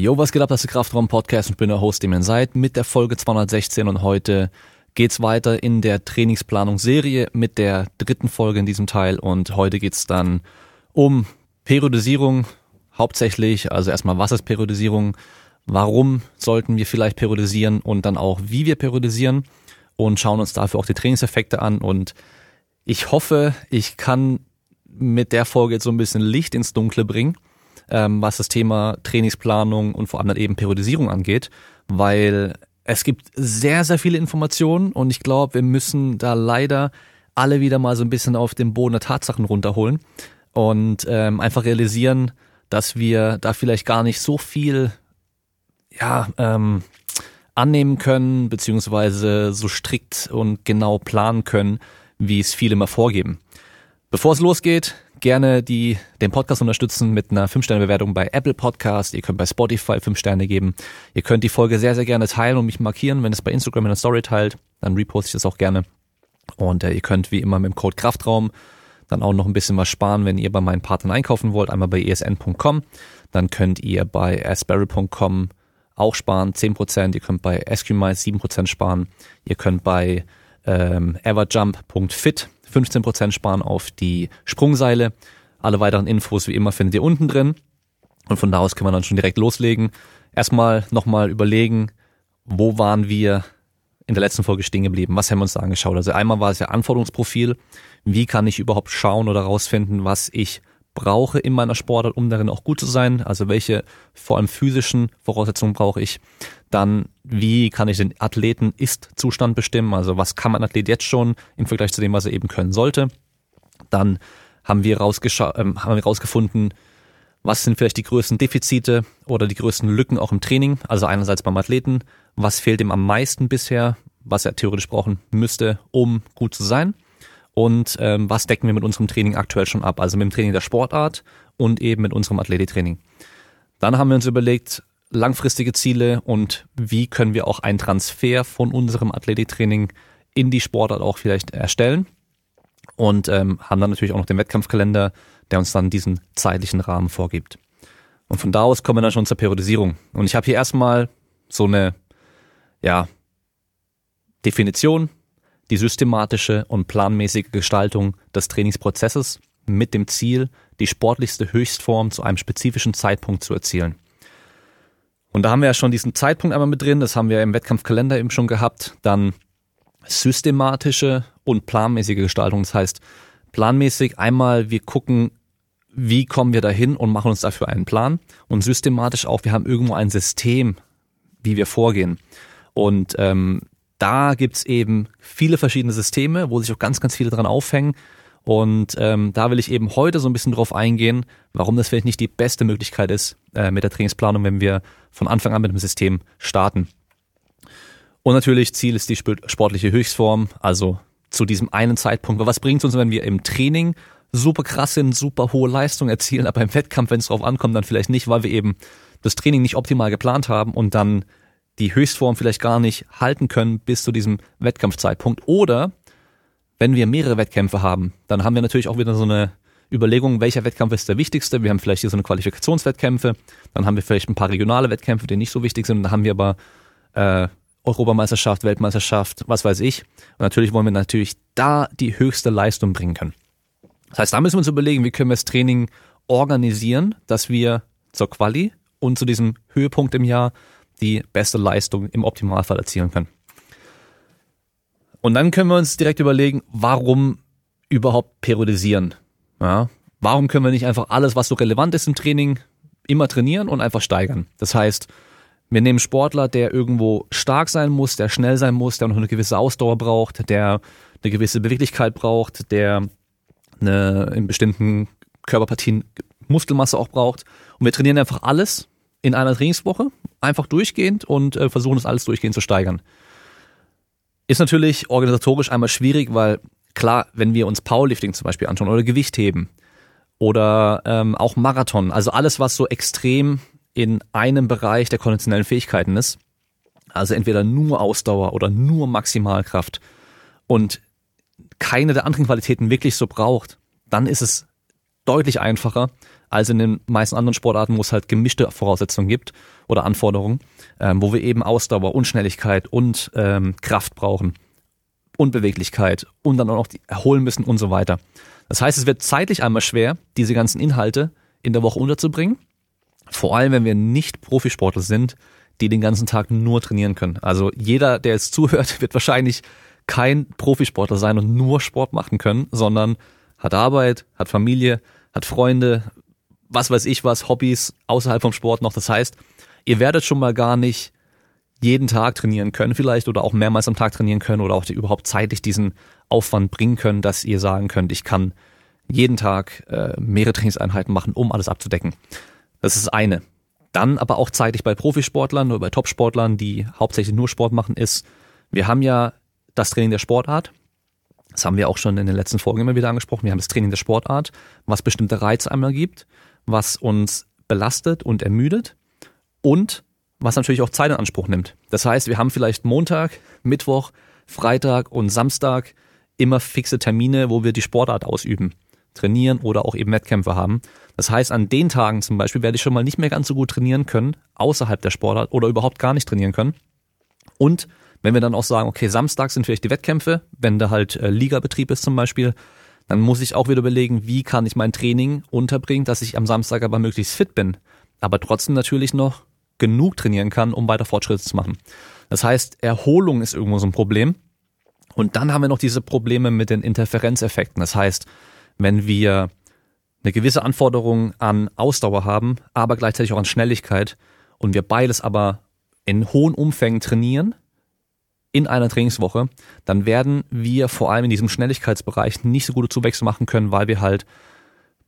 Jo, was geht ab, das ist der Kraftraum Podcast und bin der Host, dem ihr seid, mit der Folge 216 und heute geht's weiter in der Trainingsplanungsserie mit der dritten Folge in diesem Teil und heute geht's dann um Periodisierung hauptsächlich, also erstmal was ist Periodisierung, warum sollten wir vielleicht periodisieren? Und dann auch wie wir periodisieren und schauen uns dafür auch die Trainingseffekte an. Und ich hoffe, ich kann mit der Folge jetzt so ein bisschen Licht ins Dunkle bringen ähm, was das Thema Trainingsplanung und vor allem dann eben Periodisierung angeht, weil es gibt sehr, sehr viele Informationen und ich glaube, wir müssen da leider alle wieder mal so ein bisschen auf den Boden der Tatsachen runterholen und ähm, einfach realisieren, dass wir da vielleicht gar nicht so viel ja, ähm, annehmen können, beziehungsweise so strikt und genau planen können, wie es viele immer vorgeben. Bevor es losgeht, gerne die, den Podcast unterstützen mit einer 5-Sterne-Bewertung bei Apple Podcast. Ihr könnt bei Spotify 5 Sterne geben. Ihr könnt die Folge sehr, sehr gerne teilen und mich markieren. Wenn es bei Instagram in der Story teilt, dann reposte ich das auch gerne. Und äh, ihr könnt wie immer mit dem Code Kraftraum dann auch noch ein bisschen was sparen, wenn ihr bei meinen Partnern einkaufen wollt. Einmal bei esn.com. Dann könnt ihr bei asperry.com auch sparen, 10%. Ihr könnt bei SQMice 7% sparen. Ihr könnt bei ähm, everjump.fit 15% sparen auf die Sprungseile. Alle weiteren Infos wie immer findet ihr unten drin. Und von da aus kann man dann schon direkt loslegen. Erstmal nochmal überlegen, wo waren wir in der letzten Folge stehen geblieben? Was haben wir uns da angeschaut? Also einmal war es ja Anforderungsprofil. Wie kann ich überhaupt schauen oder rausfinden, was ich brauche in meiner Sportart, um darin auch gut zu sein? Also welche vor allem physischen Voraussetzungen brauche ich? Dann, wie kann ich den Athleten Ist-Zustand bestimmen? Also was kann mein Athlet jetzt schon im Vergleich zu dem, was er eben können sollte? Dann haben wir, rausgescha ähm, haben wir rausgefunden, was sind vielleicht die größten Defizite oder die größten Lücken auch im Training? Also einerseits beim Athleten, was fehlt ihm am meisten bisher, was er theoretisch brauchen müsste, um gut zu sein? Und ähm, was decken wir mit unserem Training aktuell schon ab? Also mit dem Training der Sportart und eben mit unserem Athletiktraining. Dann haben wir uns überlegt, langfristige Ziele und wie können wir auch einen Transfer von unserem Athletiktraining in die Sportart auch vielleicht erstellen. Und ähm, haben dann natürlich auch noch den Wettkampfkalender, der uns dann diesen zeitlichen Rahmen vorgibt. Und von da aus kommen wir dann schon zur Periodisierung. Und ich habe hier erstmal so eine, ja, Definition, die systematische und planmäßige Gestaltung des Trainingsprozesses mit dem Ziel, die sportlichste Höchstform zu einem spezifischen Zeitpunkt zu erzielen. Und da haben wir ja schon diesen Zeitpunkt einmal mit drin, das haben wir im Wettkampfkalender eben schon gehabt. Dann systematische und planmäßige Gestaltung. Das heißt, planmäßig einmal, wir gucken, wie kommen wir dahin und machen uns dafür einen Plan. Und systematisch auch, wir haben irgendwo ein System, wie wir vorgehen. Und ähm, da gibt's eben viele verschiedene Systeme, wo sich auch ganz, ganz viele dran aufhängen. Und ähm, da will ich eben heute so ein bisschen drauf eingehen, warum das vielleicht nicht die beste Möglichkeit ist äh, mit der Trainingsplanung, wenn wir von Anfang an mit dem System starten. Und natürlich Ziel ist die sportliche Höchstform, also zu diesem einen Zeitpunkt. Was bringt uns, wenn wir im Training super krass sind, super hohe Leistung erzielen, aber im Wettkampf, wenn es drauf ankommt, dann vielleicht nicht, weil wir eben das Training nicht optimal geplant haben und dann die Höchstform vielleicht gar nicht halten können bis zu diesem Wettkampfzeitpunkt. Oder wenn wir mehrere Wettkämpfe haben, dann haben wir natürlich auch wieder so eine Überlegung, welcher Wettkampf ist der wichtigste. Wir haben vielleicht hier so eine Qualifikationswettkämpfe, dann haben wir vielleicht ein paar regionale Wettkämpfe, die nicht so wichtig sind, dann haben wir aber äh, Europameisterschaft, Weltmeisterschaft, was weiß ich. Und natürlich wollen wir natürlich da die höchste Leistung bringen können. Das heißt, da müssen wir uns überlegen, wie können wir das Training organisieren, dass wir zur Quali und zu diesem Höhepunkt im Jahr die beste Leistung im Optimalfall erzielen können. Und dann können wir uns direkt überlegen, warum überhaupt periodisieren? Ja, warum können wir nicht einfach alles, was so relevant ist im Training, immer trainieren und einfach steigern? Das heißt, wir nehmen Sportler, der irgendwo stark sein muss, der schnell sein muss, der noch eine gewisse Ausdauer braucht, der eine gewisse Beweglichkeit braucht, der eine in bestimmten Körperpartien Muskelmasse auch braucht. Und wir trainieren einfach alles in einer Trainingswoche, einfach durchgehend und äh, versuchen das alles durchgehend zu steigern. Ist natürlich organisatorisch einmal schwierig, weil klar, wenn wir uns Powerlifting zum Beispiel anschauen oder Gewichtheben oder ähm, auch Marathon, also alles, was so extrem in einem Bereich der konventionellen Fähigkeiten ist, also entweder nur Ausdauer oder nur Maximalkraft und keine der anderen Qualitäten wirklich so braucht, dann ist es deutlich einfacher, als in den meisten anderen Sportarten, wo es halt gemischte Voraussetzungen gibt oder Anforderungen, ähm, wo wir eben Ausdauer und Schnelligkeit und ähm, Kraft brauchen und Beweglichkeit und dann auch noch die erholen müssen und so weiter. Das heißt, es wird zeitlich einmal schwer, diese ganzen Inhalte in der Woche unterzubringen. Vor allem, wenn wir nicht Profisportler sind, die den ganzen Tag nur trainieren können. Also jeder, der jetzt zuhört, wird wahrscheinlich kein Profisportler sein und nur Sport machen können, sondern hat Arbeit, hat Familie, hat Freunde, was weiß ich was, Hobbys außerhalb vom Sport noch. Das heißt, ihr werdet schon mal gar nicht jeden Tag trainieren können vielleicht oder auch mehrmals am Tag trainieren können oder auch überhaupt zeitlich diesen Aufwand bringen können, dass ihr sagen könnt, ich kann jeden Tag äh, mehrere Trainingseinheiten machen, um alles abzudecken. Das ist eine. Dann aber auch zeitlich bei Profisportlern oder bei Topsportlern, die hauptsächlich nur Sport machen, ist, wir haben ja das Training der Sportart. Das haben wir auch schon in den letzten Folgen immer wieder angesprochen. Wir haben das Training der Sportart, was bestimmte Reize einmal gibt, was uns belastet und ermüdet und was natürlich auch Zeit in Anspruch nimmt. Das heißt, wir haben vielleicht Montag, Mittwoch, Freitag und Samstag immer fixe Termine, wo wir die Sportart ausüben, trainieren oder auch eben Wettkämpfe haben. Das heißt, an den Tagen zum Beispiel werde ich schon mal nicht mehr ganz so gut trainieren können, außerhalb der Sportart oder überhaupt gar nicht trainieren können. Und wenn wir dann auch sagen, okay, Samstag sind vielleicht die Wettkämpfe, wenn da halt äh, Ligabetrieb ist zum Beispiel, dann muss ich auch wieder überlegen, wie kann ich mein Training unterbringen, dass ich am Samstag aber möglichst fit bin, aber trotzdem natürlich noch genug trainieren kann, um weiter Fortschritte zu machen. Das heißt, Erholung ist irgendwo so ein Problem. Und dann haben wir noch diese Probleme mit den Interferenzeffekten. Das heißt, wenn wir eine gewisse Anforderung an Ausdauer haben, aber gleichzeitig auch an Schnelligkeit und wir beides aber in hohen Umfängen trainieren, in einer Trainingswoche, dann werden wir vor allem in diesem Schnelligkeitsbereich nicht so gute Zuwächse machen können, weil wir halt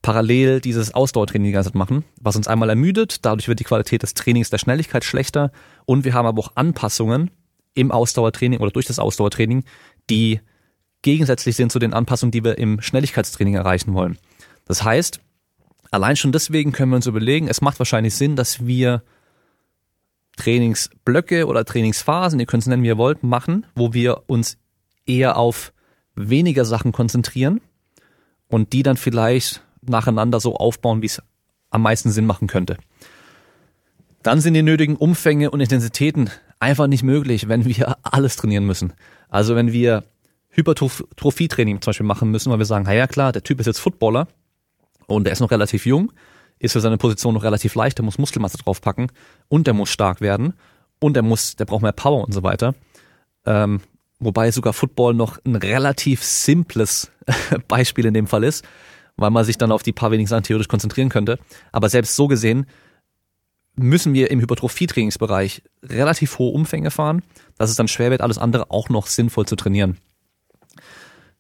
parallel dieses Ausdauertraining die ganze Zeit machen, was uns einmal ermüdet, dadurch wird die Qualität des Trainings der Schnelligkeit schlechter und wir haben aber auch Anpassungen im Ausdauertraining oder durch das Ausdauertraining, die gegensätzlich sind zu den Anpassungen, die wir im Schnelligkeitstraining erreichen wollen. Das heißt, allein schon deswegen können wir uns überlegen, es macht wahrscheinlich Sinn, dass wir Trainingsblöcke oder Trainingsphasen, ihr könnt es nennen, wie ihr wollt, machen, wo wir uns eher auf weniger Sachen konzentrieren und die dann vielleicht nacheinander so aufbauen, wie es am meisten Sinn machen könnte. Dann sind die nötigen Umfänge und Intensitäten einfach nicht möglich, wenn wir alles trainieren müssen. Also wenn wir Hypertrophie-Training zum Beispiel machen müssen, weil wir sagen, ja klar, der Typ ist jetzt Footballer und der ist noch relativ jung, ist für seine Position noch relativ leicht, der muss Muskelmasse draufpacken und der muss stark werden und der muss, der braucht mehr Power und so weiter. Ähm, wobei sogar Football noch ein relativ simples Beispiel in dem Fall ist, weil man sich dann auf die paar wenigen Sachen theoretisch konzentrieren könnte. Aber selbst so gesehen müssen wir im Hypertrophie-Trainingsbereich relativ hohe Umfänge fahren, dass es dann schwer wird, alles andere auch noch sinnvoll zu trainieren.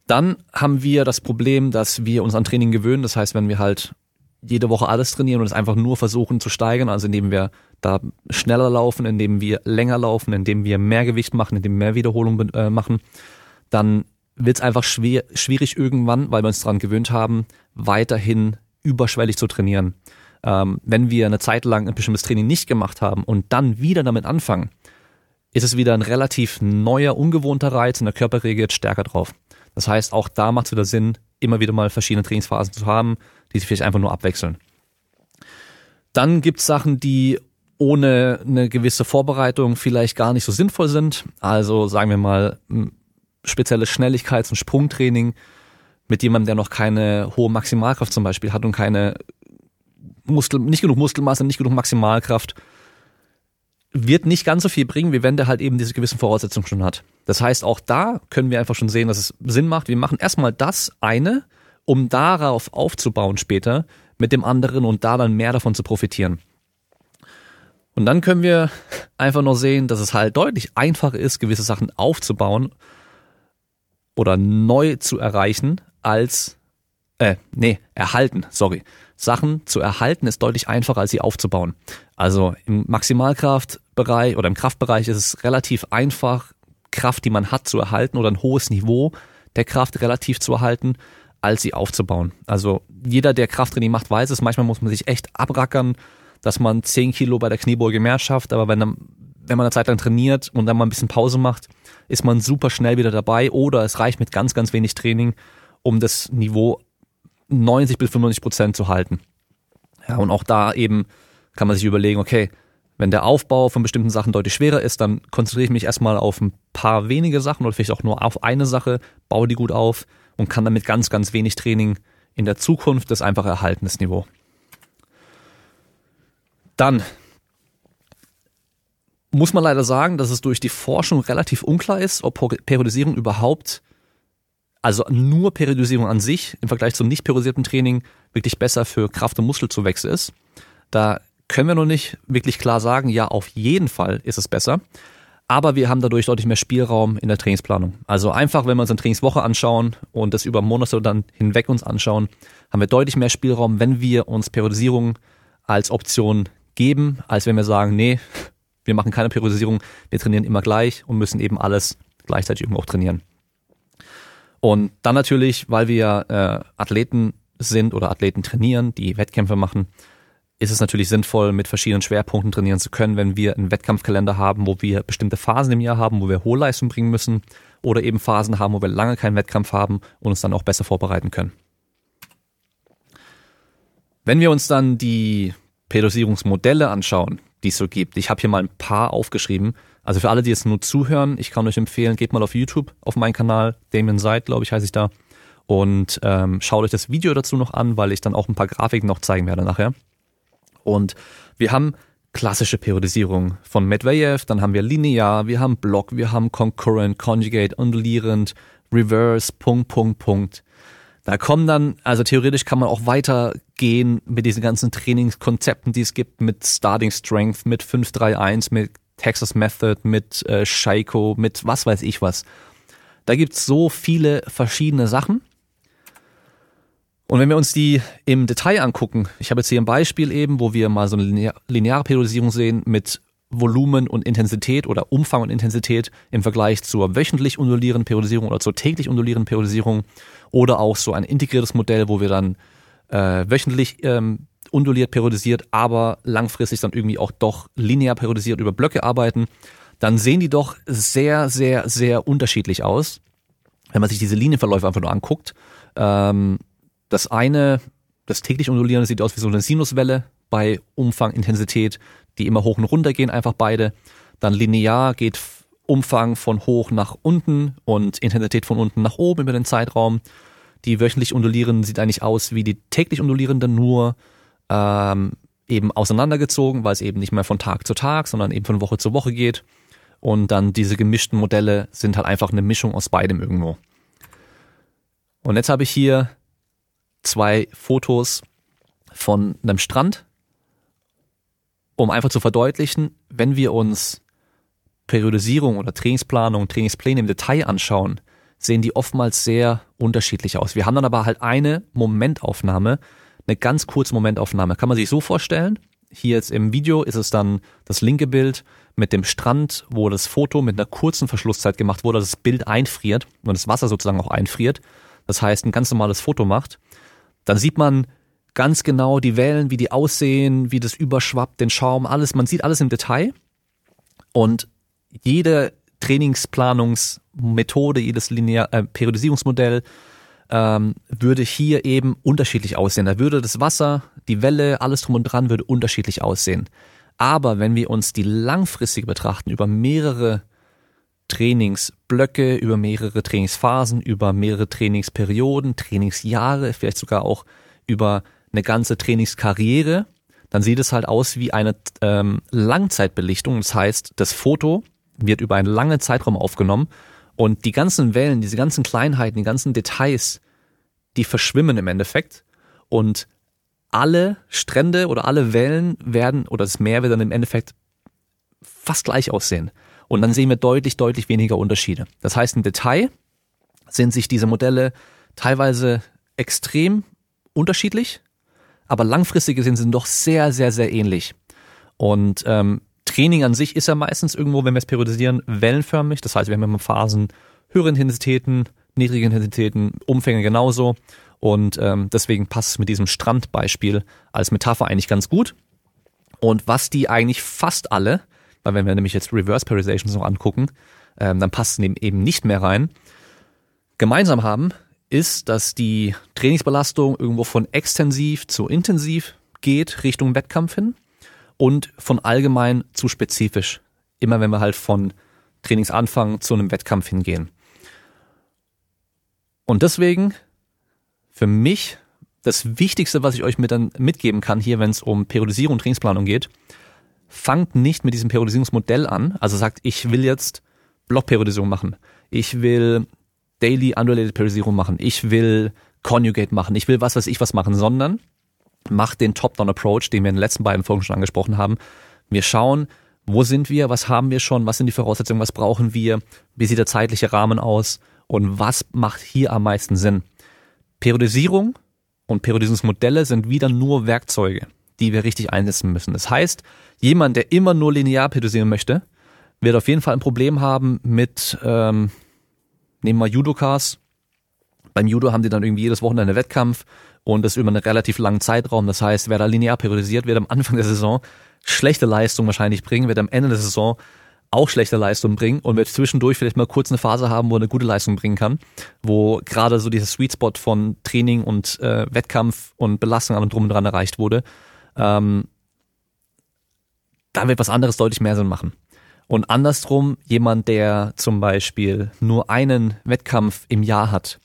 Dann haben wir das Problem, dass wir uns an Training gewöhnen. Das heißt, wenn wir halt jede Woche alles trainieren und es einfach nur versuchen zu steigern, also indem wir da schneller laufen, indem wir länger laufen, indem wir mehr Gewicht machen, indem wir mehr Wiederholungen äh, machen, dann wird es einfach schwer, schwierig irgendwann, weil wir uns daran gewöhnt haben, weiterhin überschwellig zu trainieren. Ähm, wenn wir eine Zeit lang ein bestimmtes Training nicht gemacht haben und dann wieder damit anfangen, ist es wieder ein relativ neuer, ungewohnter Reiz und der Körper reagiert stärker drauf. Das heißt, auch da macht es wieder Sinn, immer wieder mal verschiedene Trainingsphasen zu haben, die sich vielleicht einfach nur abwechseln. Dann gibt es Sachen, die ohne eine gewisse Vorbereitung vielleicht gar nicht so sinnvoll sind. Also sagen wir mal spezielles Schnelligkeits- und Sprungtraining mit jemandem, der noch keine hohe Maximalkraft zum Beispiel hat und keine Muskel, nicht genug Muskelmasse, nicht genug Maximalkraft, wird nicht ganz so viel bringen, wie wenn der halt eben diese gewissen Voraussetzungen schon hat. Das heißt, auch da können wir einfach schon sehen, dass es Sinn macht. Wir machen erstmal das eine, um darauf aufzubauen später mit dem anderen und da dann mehr davon zu profitieren. Und dann können wir einfach noch sehen, dass es halt deutlich einfacher ist, gewisse Sachen aufzubauen oder neu zu erreichen, als, äh, nee, erhalten, sorry. Sachen zu erhalten ist deutlich einfacher, als sie aufzubauen. Also im Maximalkraftbereich oder im Kraftbereich ist es relativ einfach, Kraft, die man hat, zu erhalten oder ein hohes Niveau der Kraft relativ zu erhalten als sie aufzubauen. Also jeder, der Krafttraining macht, weiß es. Manchmal muss man sich echt abrackern, dass man 10 Kilo bei der Kniebeuge mehr schafft. Aber wenn, dann, wenn man eine Zeit lang trainiert und dann mal ein bisschen Pause macht, ist man super schnell wieder dabei. Oder es reicht mit ganz, ganz wenig Training, um das Niveau 90 bis 95 Prozent zu halten. Ja, und auch da eben kann man sich überlegen, okay, wenn der Aufbau von bestimmten Sachen deutlich schwerer ist, dann konzentriere ich mich erstmal auf ein paar wenige Sachen oder vielleicht auch nur auf eine Sache, baue die gut auf und kann damit ganz, ganz wenig Training in der Zukunft das einfach erhalten, das Niveau. Dann muss man leider sagen, dass es durch die Forschung relativ unklar ist, ob Periodisierung überhaupt, also nur Periodisierung an sich im Vergleich zum nicht periodisierten Training wirklich besser für Kraft- und Muskelzuwächse ist. Da können wir noch nicht wirklich klar sagen, ja, auf jeden Fall ist es besser. Aber wir haben dadurch deutlich mehr Spielraum in der Trainingsplanung. Also einfach, wenn wir uns eine Trainingswoche anschauen und das über Monate dann hinweg uns anschauen, haben wir deutlich mehr Spielraum, wenn wir uns Periodisierung als Option geben, als wenn wir sagen, nee, wir machen keine Periodisierung, wir trainieren immer gleich und müssen eben alles gleichzeitig irgendwo auch trainieren. Und dann natürlich, weil wir äh, Athleten sind oder Athleten trainieren, die Wettkämpfe machen, ist es natürlich sinnvoll, mit verschiedenen Schwerpunkten trainieren zu können, wenn wir einen Wettkampfkalender haben, wo wir bestimmte Phasen im Jahr haben, wo wir hohe Leistung bringen müssen oder eben Phasen haben, wo wir lange keinen Wettkampf haben und uns dann auch besser vorbereiten können. Wenn wir uns dann die Periodisierungsmodelle anschauen, die es so gibt, ich habe hier mal ein paar aufgeschrieben. Also für alle, die jetzt nur zuhören, ich kann euch empfehlen, geht mal auf YouTube auf meinen Kanal, Damien Seid, glaube ich, heiße ich da, und ähm, schaut euch das Video dazu noch an, weil ich dann auch ein paar Grafiken noch zeigen werde nachher. Und wir haben klassische Periodisierung von Medvedev, dann haben wir linear, wir haben Block, wir haben concurrent, conjugate, undulierend, reverse, Punkt, Punkt, Punkt. Da kommen dann, also theoretisch kann man auch weitergehen mit diesen ganzen Trainingskonzepten, die es gibt, mit Starting Strength, mit 531, mit Texas Method, mit äh, Shaiko, mit was weiß ich was. Da gibt's so viele verschiedene Sachen. Und wenn wir uns die im Detail angucken, ich habe jetzt hier ein Beispiel eben, wo wir mal so eine lineare Periodisierung sehen mit Volumen und Intensität oder Umfang und Intensität im Vergleich zur wöchentlich undulierenden Periodisierung oder zur täglich undulierenden Periodisierung oder auch so ein integriertes Modell, wo wir dann äh, wöchentlich ähm, unduliert periodisiert, aber langfristig dann irgendwie auch doch linear periodisiert über Blöcke arbeiten, dann sehen die doch sehr, sehr, sehr unterschiedlich aus, wenn man sich diese Linienverläufe einfach nur anguckt. Ähm, das eine, das täglich undulierende sieht aus wie so eine Sinuswelle bei Umfang, Intensität, die immer hoch und runter gehen, einfach beide. Dann linear geht Umfang von hoch nach unten und Intensität von unten nach oben über den Zeitraum. Die wöchentlich undulierenden sieht eigentlich aus wie die täglich undulierenden, nur ähm, eben auseinandergezogen, weil es eben nicht mehr von Tag zu Tag, sondern eben von Woche zu Woche geht. Und dann diese gemischten Modelle sind halt einfach eine Mischung aus beidem irgendwo. Und jetzt habe ich hier zwei Fotos von einem Strand, um einfach zu verdeutlichen, wenn wir uns Periodisierung oder Trainingsplanung, Trainingspläne im Detail anschauen, sehen die oftmals sehr unterschiedlich aus. Wir haben dann aber halt eine Momentaufnahme, eine ganz kurze Momentaufnahme. Kann man sich so vorstellen? Hier jetzt im Video ist es dann das linke Bild mit dem Strand, wo das Foto mit einer kurzen Verschlusszeit gemacht wurde, das Bild einfriert und das Wasser sozusagen auch einfriert. Das heißt, ein ganz normales Foto macht. Dann sieht man ganz genau die Wellen, wie die aussehen, wie das überschwappt, den Schaum, alles. Man sieht alles im Detail. Und jede Trainingsplanungsmethode, jedes Linear äh, Periodisierungsmodell ähm, würde hier eben unterschiedlich aussehen. Da würde das Wasser, die Welle, alles drum und dran würde unterschiedlich aussehen. Aber wenn wir uns die langfristig betrachten, über mehrere Trainingsblöcke, über mehrere Trainingsphasen, über mehrere Trainingsperioden, Trainingsjahre, vielleicht sogar auch über eine ganze Trainingskarriere, dann sieht es halt aus wie eine ähm, Langzeitbelichtung. Das heißt, das Foto wird über einen langen Zeitraum aufgenommen und die ganzen Wellen, diese ganzen Kleinheiten, die ganzen Details, die verschwimmen im Endeffekt und alle Strände oder alle Wellen werden oder das Meer wird dann im Endeffekt fast gleich aussehen. Und dann sehen wir deutlich, deutlich weniger Unterschiede. Das heißt, im Detail sind sich diese Modelle teilweise extrem unterschiedlich, aber langfristig gesehen sind doch sehr, sehr, sehr ähnlich. Und ähm, Training an sich ist ja meistens irgendwo, wenn wir es periodisieren, wellenförmig. Das heißt, wir haben immer Phasen höhere Intensitäten, niedrige Intensitäten, Umfänge genauso. Und ähm, deswegen passt es mit diesem Strandbeispiel als Metapher eigentlich ganz gut. Und was die eigentlich fast alle weil wenn wir nämlich jetzt Reverse Periodizations noch angucken, ähm, dann passt es eben nicht mehr rein. Gemeinsam haben ist, dass die Trainingsbelastung irgendwo von extensiv zu intensiv geht Richtung Wettkampf hin und von allgemein zu spezifisch. Immer wenn wir halt von Trainingsanfang zu einem Wettkampf hingehen. Und deswegen für mich das Wichtigste, was ich euch mit mitgeben kann hier, wenn es um Periodisierung und Trainingsplanung geht, fangt nicht mit diesem Periodisierungsmodell an. Also sagt, ich will jetzt Blockperiodisierung machen. Ich will Daily Unrelated Periodisierung machen. Ich will Conjugate machen. Ich will was weiß ich was machen, sondern macht den Top-Down-Approach, den wir in den letzten beiden Folgen schon angesprochen haben. Wir schauen, wo sind wir, was haben wir schon, was sind die Voraussetzungen, was brauchen wir, wie sieht der zeitliche Rahmen aus und was macht hier am meisten Sinn. Periodisierung und Periodisierungsmodelle sind wieder nur Werkzeuge, die wir richtig einsetzen müssen. Das heißt, jemand, der immer nur linear periodisieren möchte, wird auf jeden Fall ein Problem haben mit, ähm, nehmen wir Judokas. Beim Judo haben die dann irgendwie jedes Wochenende Wettkampf und das über einen relativ langen Zeitraum. Das heißt, wer da linear periodisiert, wird am Anfang der Saison schlechte Leistung wahrscheinlich bringen, wird am Ende der Saison auch schlechte Leistung bringen und wird zwischendurch vielleicht mal kurz eine Phase haben, wo er eine gute Leistung bringen kann, wo gerade so dieser Sweet Spot von Training und äh, Wettkampf und Belastung an und drum und dran erreicht wurde. Ähm, da wird was anderes deutlich mehr Sinn machen. Und andersrum, jemand, der zum Beispiel nur einen Wettkampf im Jahr hat,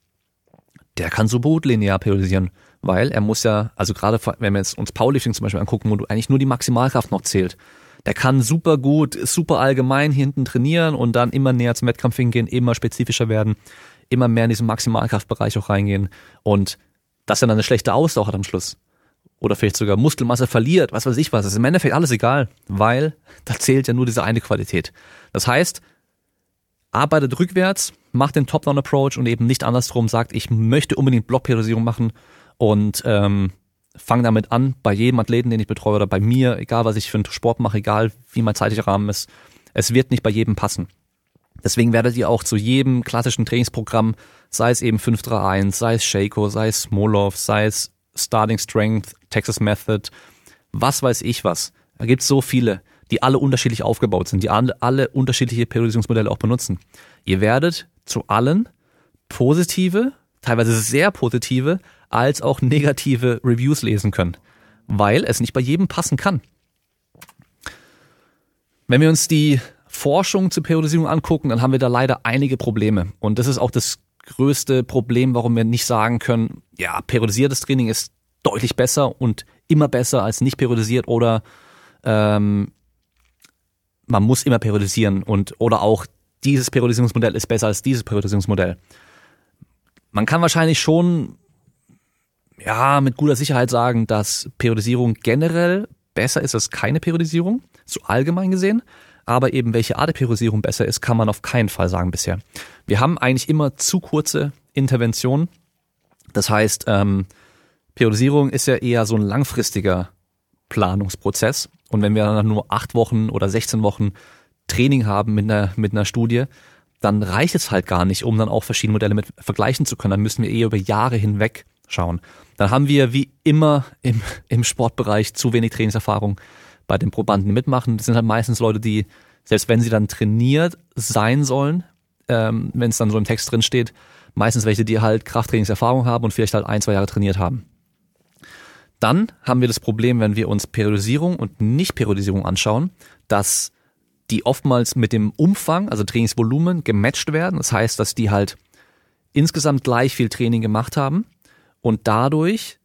der kann so gut linear periodisieren, weil er muss ja, also gerade wenn wir jetzt uns Powerlifting zum Beispiel angucken, wo du eigentlich nur die Maximalkraft noch zählt, der kann super gut, super allgemein hinten trainieren und dann immer näher zum Wettkampf hingehen, immer spezifischer werden, immer mehr in diesen Maximalkraftbereich auch reingehen. Und dass er dann eine schlechte Ausdauer hat am Schluss oder vielleicht sogar Muskelmasse verliert, was weiß ich was, das ist im Endeffekt alles egal, weil da zählt ja nur diese eine Qualität. Das heißt, arbeitet rückwärts, macht den Top-Down-Approach und eben nicht andersrum sagt, ich möchte unbedingt Blockperiodisierung machen und ähm, fange damit an, bei jedem Athleten, den ich betreue oder bei mir, egal was ich für einen Sport mache, egal wie mein zeitlicher Rahmen ist, es wird nicht bei jedem passen. Deswegen werdet ihr auch zu jedem klassischen Trainingsprogramm, sei es eben 531, sei es Shaco, sei es Smolov, sei es Starting Strength, Texas Method, was weiß ich was. Da gibt es so viele, die alle unterschiedlich aufgebaut sind, die alle, alle unterschiedliche Periodisierungsmodelle auch benutzen. Ihr werdet zu allen positive, teilweise sehr positive, als auch negative Reviews lesen können, weil es nicht bei jedem passen kann. Wenn wir uns die Forschung zur Periodisierung angucken, dann haben wir da leider einige Probleme. Und das ist auch das größte Problem, warum wir nicht sagen können, ja, periodisiertes Training ist deutlich besser und immer besser als nicht periodisiert oder ähm, man muss immer periodisieren und oder auch dieses Periodisierungsmodell ist besser als dieses Periodisierungsmodell. Man kann wahrscheinlich schon ja mit guter Sicherheit sagen, dass Periodisierung generell besser ist als keine Periodisierung, so allgemein gesehen. Aber eben welche Art der Periodisierung besser ist, kann man auf keinen Fall sagen bisher. Wir haben eigentlich immer zu kurze Interventionen. Das heißt, ähm, Periodisierung ist ja eher so ein langfristiger Planungsprozess. Und wenn wir dann nur acht Wochen oder 16 Wochen Training haben mit einer, mit einer Studie, dann reicht es halt gar nicht, um dann auch verschiedene Modelle mit vergleichen zu können. Dann müssen wir eher über Jahre hinweg schauen. Dann haben wir wie immer im, im Sportbereich zu wenig Trainingserfahrung bei den Probanden, mitmachen. Das sind halt meistens Leute, die, selbst wenn sie dann trainiert sein sollen, ähm, wenn es dann so im Text drin steht, meistens welche, die halt Krafttrainingserfahrung haben und vielleicht halt ein, zwei Jahre trainiert haben. Dann haben wir das Problem, wenn wir uns Periodisierung und Nicht-Periodisierung anschauen, dass die oftmals mit dem Umfang, also Trainingsvolumen, gematcht werden. Das heißt, dass die halt insgesamt gleich viel Training gemacht haben und dadurch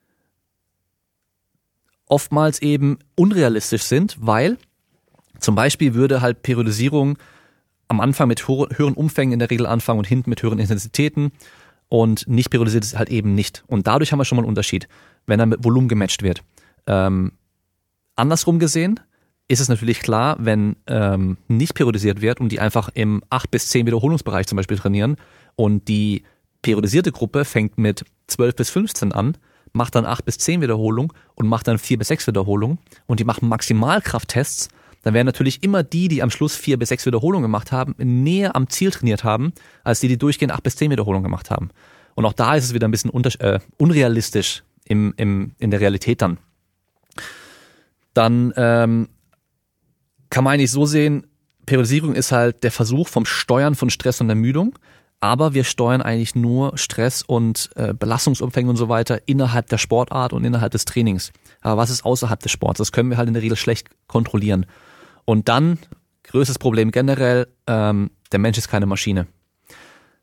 oftmals eben unrealistisch sind, weil zum Beispiel würde halt Periodisierung am Anfang mit höheren Umfängen in der Regel anfangen und hinten mit höheren Intensitäten und nicht periodisiert ist halt eben nicht. Und dadurch haben wir schon mal einen Unterschied, wenn dann mit Volumen gematcht wird. Ähm, andersrum gesehen ist es natürlich klar, wenn ähm, nicht periodisiert wird und die einfach im 8 bis 10 Wiederholungsbereich zum Beispiel trainieren und die periodisierte Gruppe fängt mit 12 bis 15 an, macht dann 8 bis 10 Wiederholungen und macht dann 4 bis 6 Wiederholungen und die machen Maximalkrafttests, dann werden natürlich immer die, die am Schluss 4 bis 6 Wiederholungen gemacht haben, näher am Ziel trainiert haben, als die, die durchgehend 8 bis 10 Wiederholungen gemacht haben. Und auch da ist es wieder ein bisschen äh, unrealistisch im, im, in der Realität dann. Dann ähm, kann man eigentlich so sehen, Periodisierung ist halt der Versuch vom Steuern von Stress und Ermüdung aber wir steuern eigentlich nur Stress und äh, Belastungsumfänge und so weiter innerhalb der Sportart und innerhalb des Trainings. aber was ist außerhalb des Sports? Das können wir halt in der Regel schlecht kontrollieren. Und dann, größtes Problem generell, ähm, der Mensch ist keine Maschine.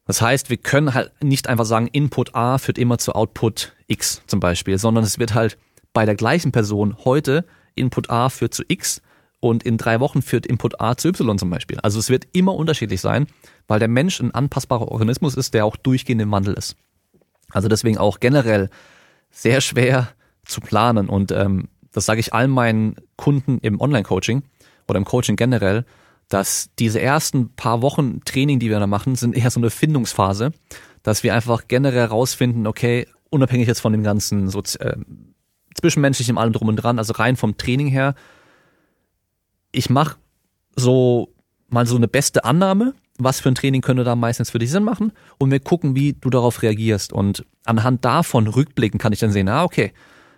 Das heißt, wir können halt nicht einfach sagen, Input A führt immer zu Output X zum Beispiel, sondern es wird halt bei der gleichen Person heute Input A führt zu X und in drei Wochen führt Input A zu Y zum Beispiel. Also es wird immer unterschiedlich sein, weil der Mensch ein anpassbarer Organismus ist, der auch durchgehend im Wandel ist. Also deswegen auch generell sehr schwer zu planen und ähm, das sage ich allen meinen Kunden im Online-Coaching oder im Coaching generell, dass diese ersten paar Wochen Training, die wir da machen, sind eher so eine Findungsphase, dass wir einfach generell rausfinden, okay, unabhängig jetzt von dem ganzen so, äh, zwischenmenschlichen allem drum und dran, also rein vom Training her, ich mache so mal so eine beste Annahme, was für ein Training könnte da meistens für dich Sinn machen und wir gucken, wie du darauf reagierst und anhand davon rückblicken kann ich dann sehen, ah okay,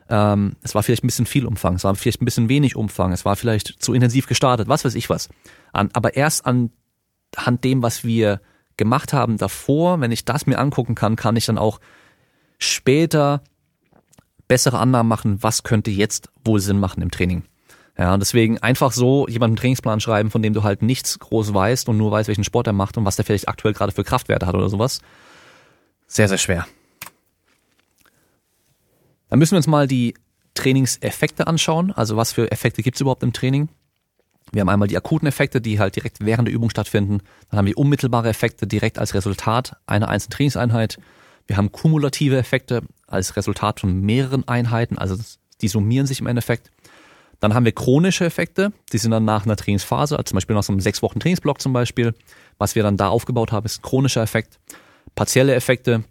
ähm, es war vielleicht ein bisschen viel Umfang, es war vielleicht ein bisschen wenig Umfang, es war vielleicht zu intensiv gestartet, was weiß ich was. An, aber erst anhand dem, was wir gemacht haben davor, wenn ich das mir angucken kann, kann ich dann auch später bessere Annahmen machen, was könnte jetzt wohl Sinn machen im Training. Ja, deswegen einfach so jemanden einen Trainingsplan schreiben, von dem du halt nichts groß weißt und nur weißt, welchen Sport er macht und was der vielleicht aktuell gerade für Kraftwerte hat oder sowas. Sehr, sehr schwer. Dann müssen wir uns mal die Trainingseffekte anschauen. Also was für Effekte gibt es überhaupt im Training? Wir haben einmal die akuten Effekte, die halt direkt während der Übung stattfinden. Dann haben wir unmittelbare Effekte direkt als Resultat einer einzelnen Trainingseinheit. Wir haben kumulative Effekte als Resultat von mehreren Einheiten, also die summieren sich im Endeffekt. Dann haben wir chronische Effekte, die sind dann nach einer Trainingsphase, also zum Beispiel nach so einem sechs Wochen Trainingsblock zum Beispiel. Was wir dann da aufgebaut haben, ist ein chronischer Effekt. Partielle Effekte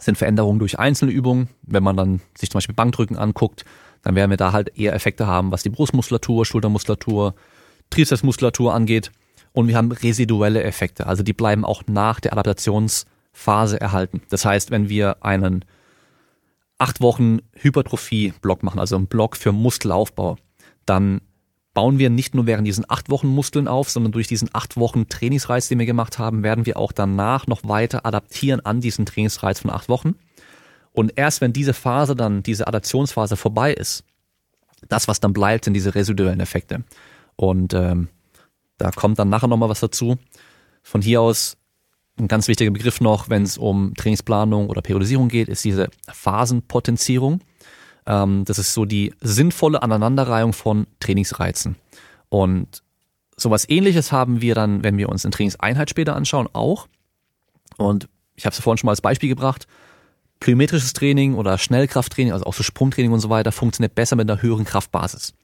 sind Veränderungen durch einzelne Übungen. Wenn man dann sich zum Beispiel Bankdrücken anguckt, dann werden wir da halt eher Effekte haben, was die Brustmuskulatur, Schultermuskulatur, Trizepsmuskulatur angeht. Und wir haben residuelle Effekte, also die bleiben auch nach der Adaptationsphase erhalten. Das heißt, wenn wir einen acht Wochen Hypertrophie-Block machen, also einen Block für Muskelaufbau, dann bauen wir nicht nur während diesen acht Wochen Muskeln auf, sondern durch diesen acht Wochen Trainingsreiz, den wir gemacht haben, werden wir auch danach noch weiter adaptieren an diesen Trainingsreiz von acht Wochen. Und erst wenn diese Phase dann, diese Adaptionsphase vorbei ist, das, was dann bleibt, sind diese residuellen Effekte. Und ähm, da kommt dann nachher nochmal was dazu. Von hier aus ein ganz wichtiger Begriff noch, wenn es um Trainingsplanung oder Periodisierung geht, ist diese Phasenpotenzierung. Ähm, das ist so die sinnvolle Aneinanderreihung von Trainingsreizen. Und sowas ähnliches haben wir dann, wenn wir uns eine Trainingseinheit später anschauen, auch. Und ich habe es vorhin schon mal als Beispiel gebracht. Plyometrisches Training oder Schnellkrafttraining, also auch so Sprungtraining und so weiter, funktioniert besser mit einer höheren Kraftbasis.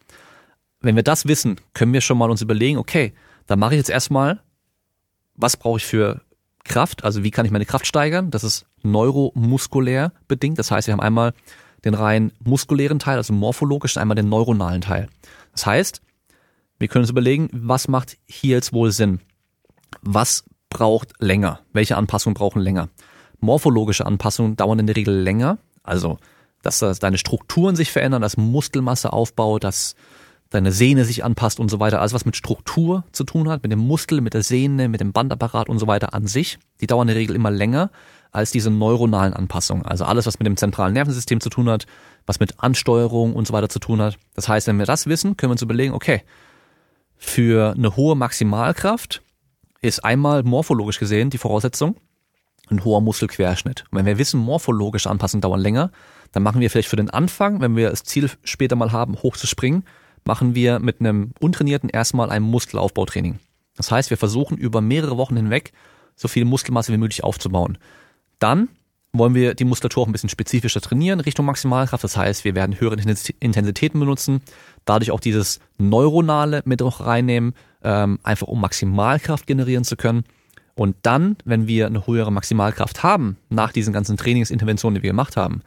Wenn wir das wissen, können wir schon mal uns überlegen, okay, dann mache ich jetzt erstmal, was brauche ich für Kraft, also wie kann ich meine Kraft steigern? Das ist neuromuskulär bedingt. Das heißt, wir haben einmal den rein muskulären Teil, also morphologisch, einmal den neuronalen Teil. Das heißt, wir können uns überlegen, was macht hier jetzt wohl Sinn? Was braucht länger? Welche Anpassungen brauchen länger? Morphologische Anpassungen dauern in der Regel länger, also dass deine Strukturen sich verändern, dass Muskelmasse aufbaut, dass deine Sehne sich anpasst und so weiter. Alles, was mit Struktur zu tun hat, mit dem Muskel, mit der Sehne, mit dem Bandapparat und so weiter an sich, die dauern in der Regel immer länger als diese neuronalen Anpassungen. Also alles, was mit dem zentralen Nervensystem zu tun hat, was mit Ansteuerung und so weiter zu tun hat. Das heißt, wenn wir das wissen, können wir uns überlegen, okay, für eine hohe Maximalkraft ist einmal morphologisch gesehen die Voraussetzung ein hoher Muskelquerschnitt. Und wenn wir wissen, morphologische Anpassungen dauern länger, dann machen wir vielleicht für den Anfang, wenn wir das Ziel später mal haben, hoch zu springen, machen wir mit einem Untrainierten erstmal ein Muskelaufbautraining. Das heißt, wir versuchen über mehrere Wochen hinweg so viel Muskelmasse wie möglich aufzubauen. Dann wollen wir die Muskulatur auch ein bisschen spezifischer trainieren Richtung Maximalkraft. Das heißt, wir werden höhere Intensitäten benutzen, dadurch auch dieses Neuronale mit noch reinnehmen, ähm, einfach um Maximalkraft generieren zu können. Und dann, wenn wir eine höhere Maximalkraft haben, nach diesen ganzen Trainingsinterventionen, die wir gemacht haben,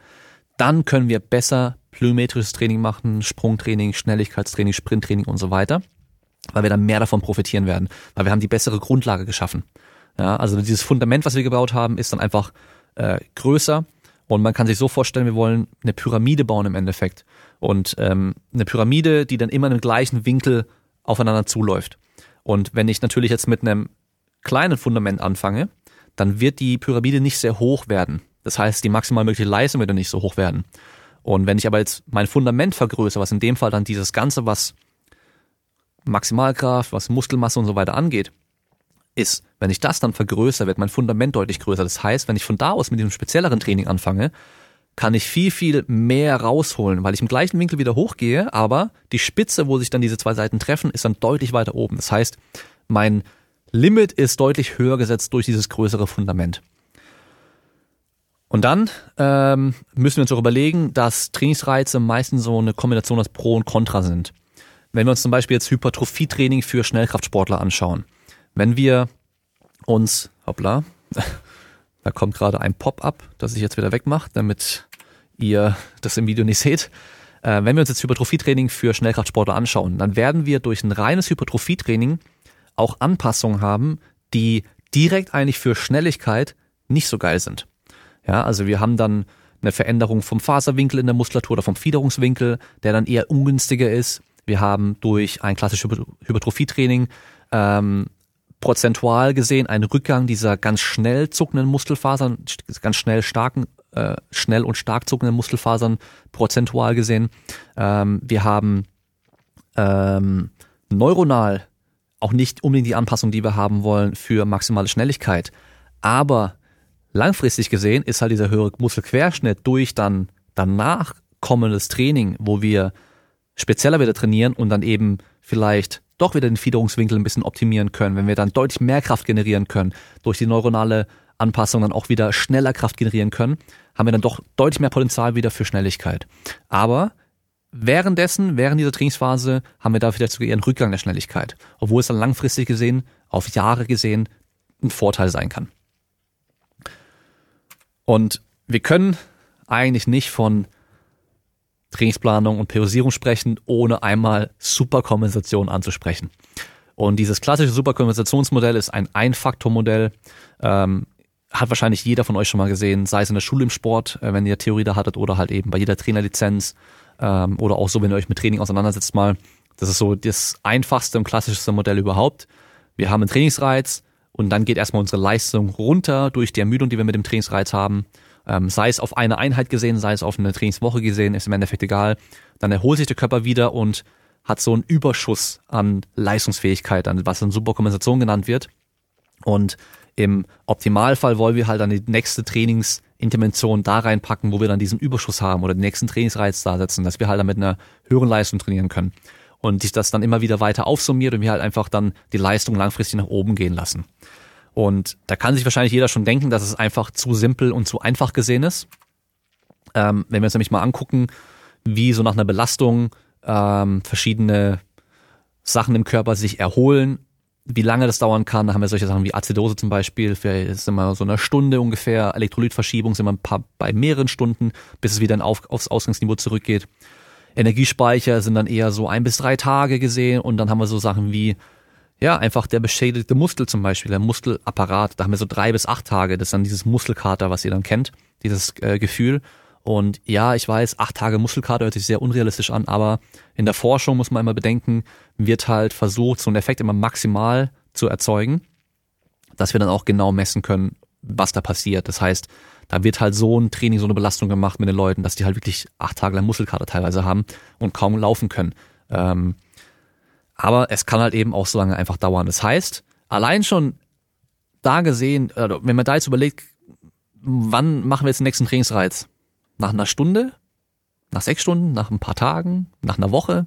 dann können wir besser plyometrisches Training machen, Sprungtraining, Schnelligkeitstraining, Sprinttraining und so weiter, weil wir dann mehr davon profitieren werden, weil wir haben die bessere Grundlage geschaffen. Ja, also dieses Fundament, was wir gebaut haben, ist dann einfach äh, größer und man kann sich so vorstellen, wir wollen eine Pyramide bauen im Endeffekt und ähm, eine Pyramide, die dann immer im gleichen Winkel aufeinander zuläuft. Und wenn ich natürlich jetzt mit einem kleinen Fundament anfange, dann wird die Pyramide nicht sehr hoch werden. Das heißt, die maximal mögliche Leistung wird dann nicht so hoch werden. Und wenn ich aber jetzt mein Fundament vergrößere, was in dem Fall dann dieses Ganze, was Maximalkraft, was Muskelmasse und so weiter angeht, ist, wenn ich das dann vergrößere, wird mein Fundament deutlich größer. Das heißt, wenn ich von da aus mit diesem spezielleren Training anfange, kann ich viel, viel mehr rausholen, weil ich im gleichen Winkel wieder hochgehe, aber die Spitze, wo sich dann diese zwei Seiten treffen, ist dann deutlich weiter oben. Das heißt, mein Limit ist deutlich höher gesetzt durch dieses größere Fundament. Und dann ähm, müssen wir uns auch überlegen, dass Trainingsreize meistens so eine Kombination aus Pro und Contra sind. Wenn wir uns zum Beispiel jetzt Hypertrophietraining für Schnellkraftsportler anschauen, wenn wir uns, hoppla, da kommt gerade ein Pop-up, das ich jetzt wieder wegmache, damit ihr das im Video nicht seht. Äh, wenn wir uns jetzt Hypertrophietraining für Schnellkraftsportler anschauen, dann werden wir durch ein reines Hypertrophietraining auch Anpassungen haben, die direkt eigentlich für Schnelligkeit nicht so geil sind. Ja, also wir haben dann eine Veränderung vom Faserwinkel in der Muskulatur oder vom Fiederungswinkel, der dann eher ungünstiger ist. Wir haben durch ein klassisches Hypertrophietraining ähm, prozentual gesehen einen Rückgang dieser ganz schnell zuckenden Muskelfasern, ganz schnell starken, äh, schnell und stark zuckenden Muskelfasern prozentual gesehen. Ähm, wir haben ähm, neuronal auch nicht unbedingt die Anpassung, die wir haben wollen für maximale Schnelligkeit. Aber langfristig gesehen ist halt dieser höhere Muskelquerschnitt durch dann danach kommendes Training, wo wir spezieller wieder trainieren und dann eben vielleicht doch wieder den Fiederungswinkel ein bisschen optimieren können, wenn wir dann deutlich mehr Kraft generieren können, durch die neuronale Anpassung dann auch wieder schneller Kraft generieren können, haben wir dann doch deutlich mehr Potenzial wieder für Schnelligkeit. Aber währenddessen, während dieser Trainingsphase, haben wir da vielleicht sogar eher einen Rückgang der Schnelligkeit, obwohl es dann langfristig gesehen, auf Jahre gesehen, ein Vorteil sein kann. Und wir können eigentlich nicht von Trainingsplanung und Periodisierung sprechen, ohne einmal Superkompensation anzusprechen. Und dieses klassische Superkompensationsmodell ist ein Ein-Faktor-Modell. Ähm, hat wahrscheinlich jeder von euch schon mal gesehen, sei es in der Schule im Sport, äh, wenn ihr Theorie da hattet, oder halt eben bei jeder Trainerlizenz ähm, oder auch so, wenn ihr euch mit Training auseinandersetzt mal. Das ist so das einfachste und klassischste Modell überhaupt. Wir haben einen Trainingsreiz, und dann geht erstmal unsere Leistung runter durch die Ermüdung, die wir mit dem Trainingsreiz haben. Ähm, sei es auf eine Einheit gesehen, sei es auf eine Trainingswoche gesehen, ist im Endeffekt egal. Dann erholt sich der Körper wieder und hat so einen Überschuss an Leistungsfähigkeit, an was dann Superkompensation genannt wird. Und im Optimalfall wollen wir halt dann die nächste Trainingsintervention da reinpacken, wo wir dann diesen Überschuss haben oder den nächsten Trainingsreiz da setzen, dass wir halt dann mit einer höheren Leistung trainieren können und sich das dann immer wieder weiter aufsummiert und wir halt einfach dann die Leistung langfristig nach oben gehen lassen. Und da kann sich wahrscheinlich jeder schon denken, dass es einfach zu simpel und zu einfach gesehen ist. Ähm, wenn wir uns nämlich mal angucken, wie so nach einer Belastung ähm, verschiedene Sachen im Körper sich erholen, wie lange das dauern kann, da haben wir solche Sachen wie Azidose zum Beispiel, für sind wir so eine Stunde ungefähr, Elektrolytverschiebung sind wir ein paar, bei mehreren Stunden, bis es wieder auf, aufs Ausgangsniveau zurückgeht. Energiespeicher sind dann eher so ein bis drei Tage gesehen und dann haben wir so Sachen wie, ja, einfach der beschädigte Muskel zum Beispiel, der Muskelapparat, da haben wir so drei bis acht Tage, das ist dann dieses Muskelkater, was ihr dann kennt, dieses äh, Gefühl. Und ja, ich weiß, acht Tage Muskelkater hört sich sehr unrealistisch an, aber in der Forschung muss man immer bedenken, wird halt versucht, so einen Effekt immer maximal zu erzeugen, dass wir dann auch genau messen können, was da passiert. Das heißt, da wird halt so ein Training, so eine Belastung gemacht mit den Leuten, dass die halt wirklich acht Tage lang Muskelkater teilweise haben und kaum laufen können. Ähm, aber es kann halt eben auch so lange einfach dauern. Das heißt, allein schon da gesehen, wenn man da jetzt überlegt, wann machen wir jetzt den nächsten Trainingsreiz? Nach einer Stunde? Nach sechs Stunden? Nach ein paar Tagen? Nach einer Woche?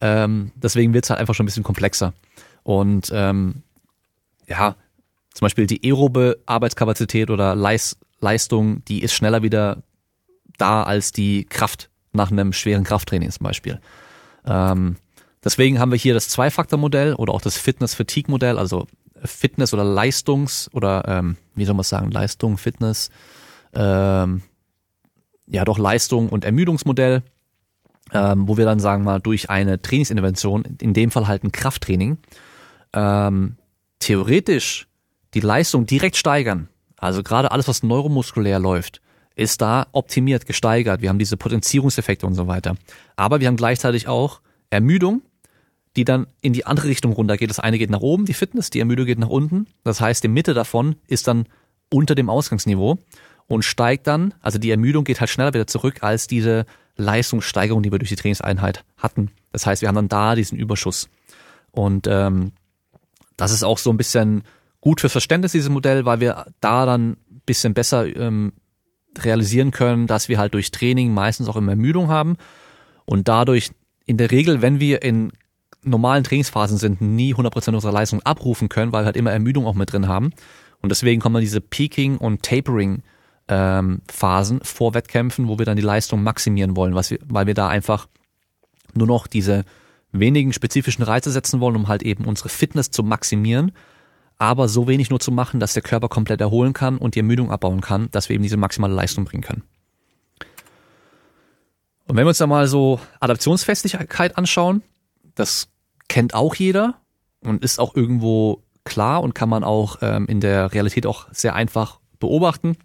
Ähm, deswegen wird es halt einfach schon ein bisschen komplexer. Und ähm, ja, zum Beispiel die aerobe Arbeitskapazität oder Leis Leistung, die ist schneller wieder da als die Kraft nach einem schweren Krafttraining zum Beispiel. Ähm, deswegen haben wir hier das Zwei-Faktor-Modell oder auch das Fitness-Fatigue-Modell, also Fitness oder Leistungs- oder ähm, wie soll man sagen, Leistung, Fitness, ähm, ja doch Leistung und Ermüdungsmodell, ähm, wo wir dann sagen mal durch eine Trainingsintervention, in dem Fall halt ein Krafttraining, ähm, theoretisch die Leistung direkt steigern also gerade alles, was neuromuskulär läuft, ist da optimiert, gesteigert. Wir haben diese Potenzierungseffekte und so weiter. Aber wir haben gleichzeitig auch Ermüdung, die dann in die andere Richtung runtergeht. Das eine geht nach oben, die Fitness, die Ermüdung geht nach unten. Das heißt, die Mitte davon ist dann unter dem Ausgangsniveau und steigt dann, also die Ermüdung geht halt schneller wieder zurück als diese Leistungssteigerung, die wir durch die Trainingseinheit hatten. Das heißt, wir haben dann da diesen Überschuss. Und ähm, das ist auch so ein bisschen gut fürs Verständnis dieses Modell, weil wir da dann ein bisschen besser ähm, realisieren können, dass wir halt durch Training meistens auch immer Ermüdung haben und dadurch in der Regel, wenn wir in normalen Trainingsphasen sind, nie 100% unserer Leistung abrufen können, weil wir halt immer Ermüdung auch mit drin haben. Und deswegen kommen diese Peaking und Tapering ähm, vor Wettkämpfen, wo wir dann die Leistung maximieren wollen, was wir, weil wir da einfach nur noch diese wenigen spezifischen Reize setzen wollen, um halt eben unsere Fitness zu maximieren, aber so wenig nur zu machen, dass der Körper komplett erholen kann und die Ermüdung abbauen kann, dass wir eben diese maximale Leistung bringen können. Und wenn wir uns da mal so Adaptionsfestigkeit anschauen, das kennt auch jeder und ist auch irgendwo klar und kann man auch ähm, in der Realität auch sehr einfach beobachten,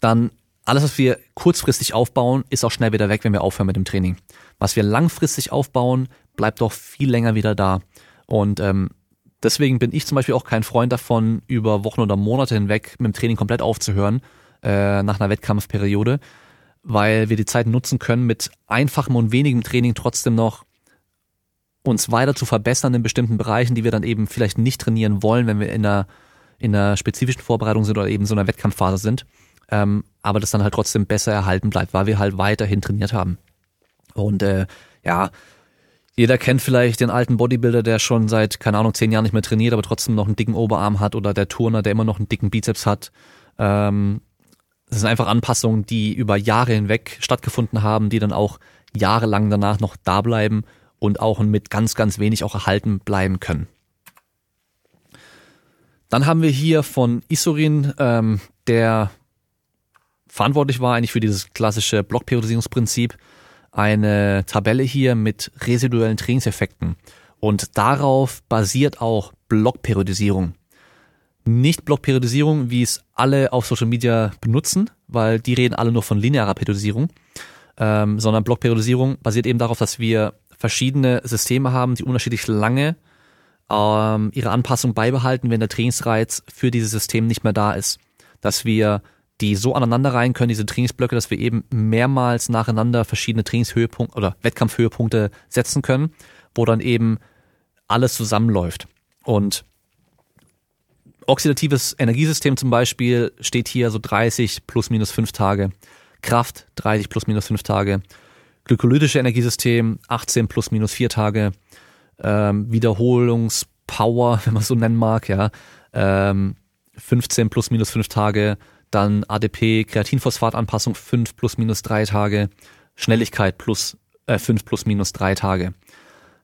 dann alles, was wir kurzfristig aufbauen, ist auch schnell wieder weg, wenn wir aufhören mit dem Training. Was wir langfristig aufbauen, bleibt doch viel länger wieder da. Und ähm, deswegen bin ich zum Beispiel auch kein Freund davon, über Wochen oder Monate hinweg mit dem Training komplett aufzuhören, äh, nach einer Wettkampfperiode, weil wir die Zeit nutzen können, mit einfachem und wenigem Training trotzdem noch uns weiter zu verbessern in bestimmten Bereichen, die wir dann eben vielleicht nicht trainieren wollen, wenn wir in einer, in einer spezifischen Vorbereitung sind oder eben so einer Wettkampfphase sind. Ähm, aber das dann halt trotzdem besser erhalten bleibt, weil wir halt weiterhin trainiert haben. Und äh, ja, jeder kennt vielleicht den alten Bodybuilder, der schon seit, keine Ahnung, zehn Jahren nicht mehr trainiert, aber trotzdem noch einen dicken Oberarm hat oder der Turner, der immer noch einen dicken Bizeps hat. Ähm, das sind einfach Anpassungen, die über Jahre hinweg stattgefunden haben, die dann auch jahrelang danach noch da bleiben und auch mit ganz, ganz wenig auch erhalten bleiben können. Dann haben wir hier von Isorin, ähm, der verantwortlich war eigentlich für dieses klassische Blockperiodisierungsprinzip, eine Tabelle hier mit residuellen Trainingseffekten. Und darauf basiert auch Blockperiodisierung. Nicht Blockperiodisierung, wie es alle auf Social Media benutzen, weil die reden alle nur von linearer Periodisierung, ähm, sondern Blockperiodisierung basiert eben darauf, dass wir verschiedene Systeme haben, die unterschiedlich lange ähm, ihre Anpassung beibehalten, wenn der Trainingsreiz für dieses System nicht mehr da ist. Dass wir die so aneinander rein können, diese Trainingsblöcke, dass wir eben mehrmals nacheinander verschiedene Trainingshöhepunkte oder Wettkampfhöhepunkte setzen können, wo dann eben alles zusammenläuft. Und oxidatives Energiesystem zum Beispiel steht hier so 30 plus minus 5 Tage. Kraft 30 plus minus 5 Tage glykolytische Energiesystem 18 plus minus 4 Tage, ähm, Wiederholungspower, wenn man so nennen mag, ja, ähm, 15 plus minus 5 Tage, dann ADP, Kreatinphosphatanpassung 5 plus minus 3 Tage, Schnelligkeit plus äh, 5 plus minus 3 Tage.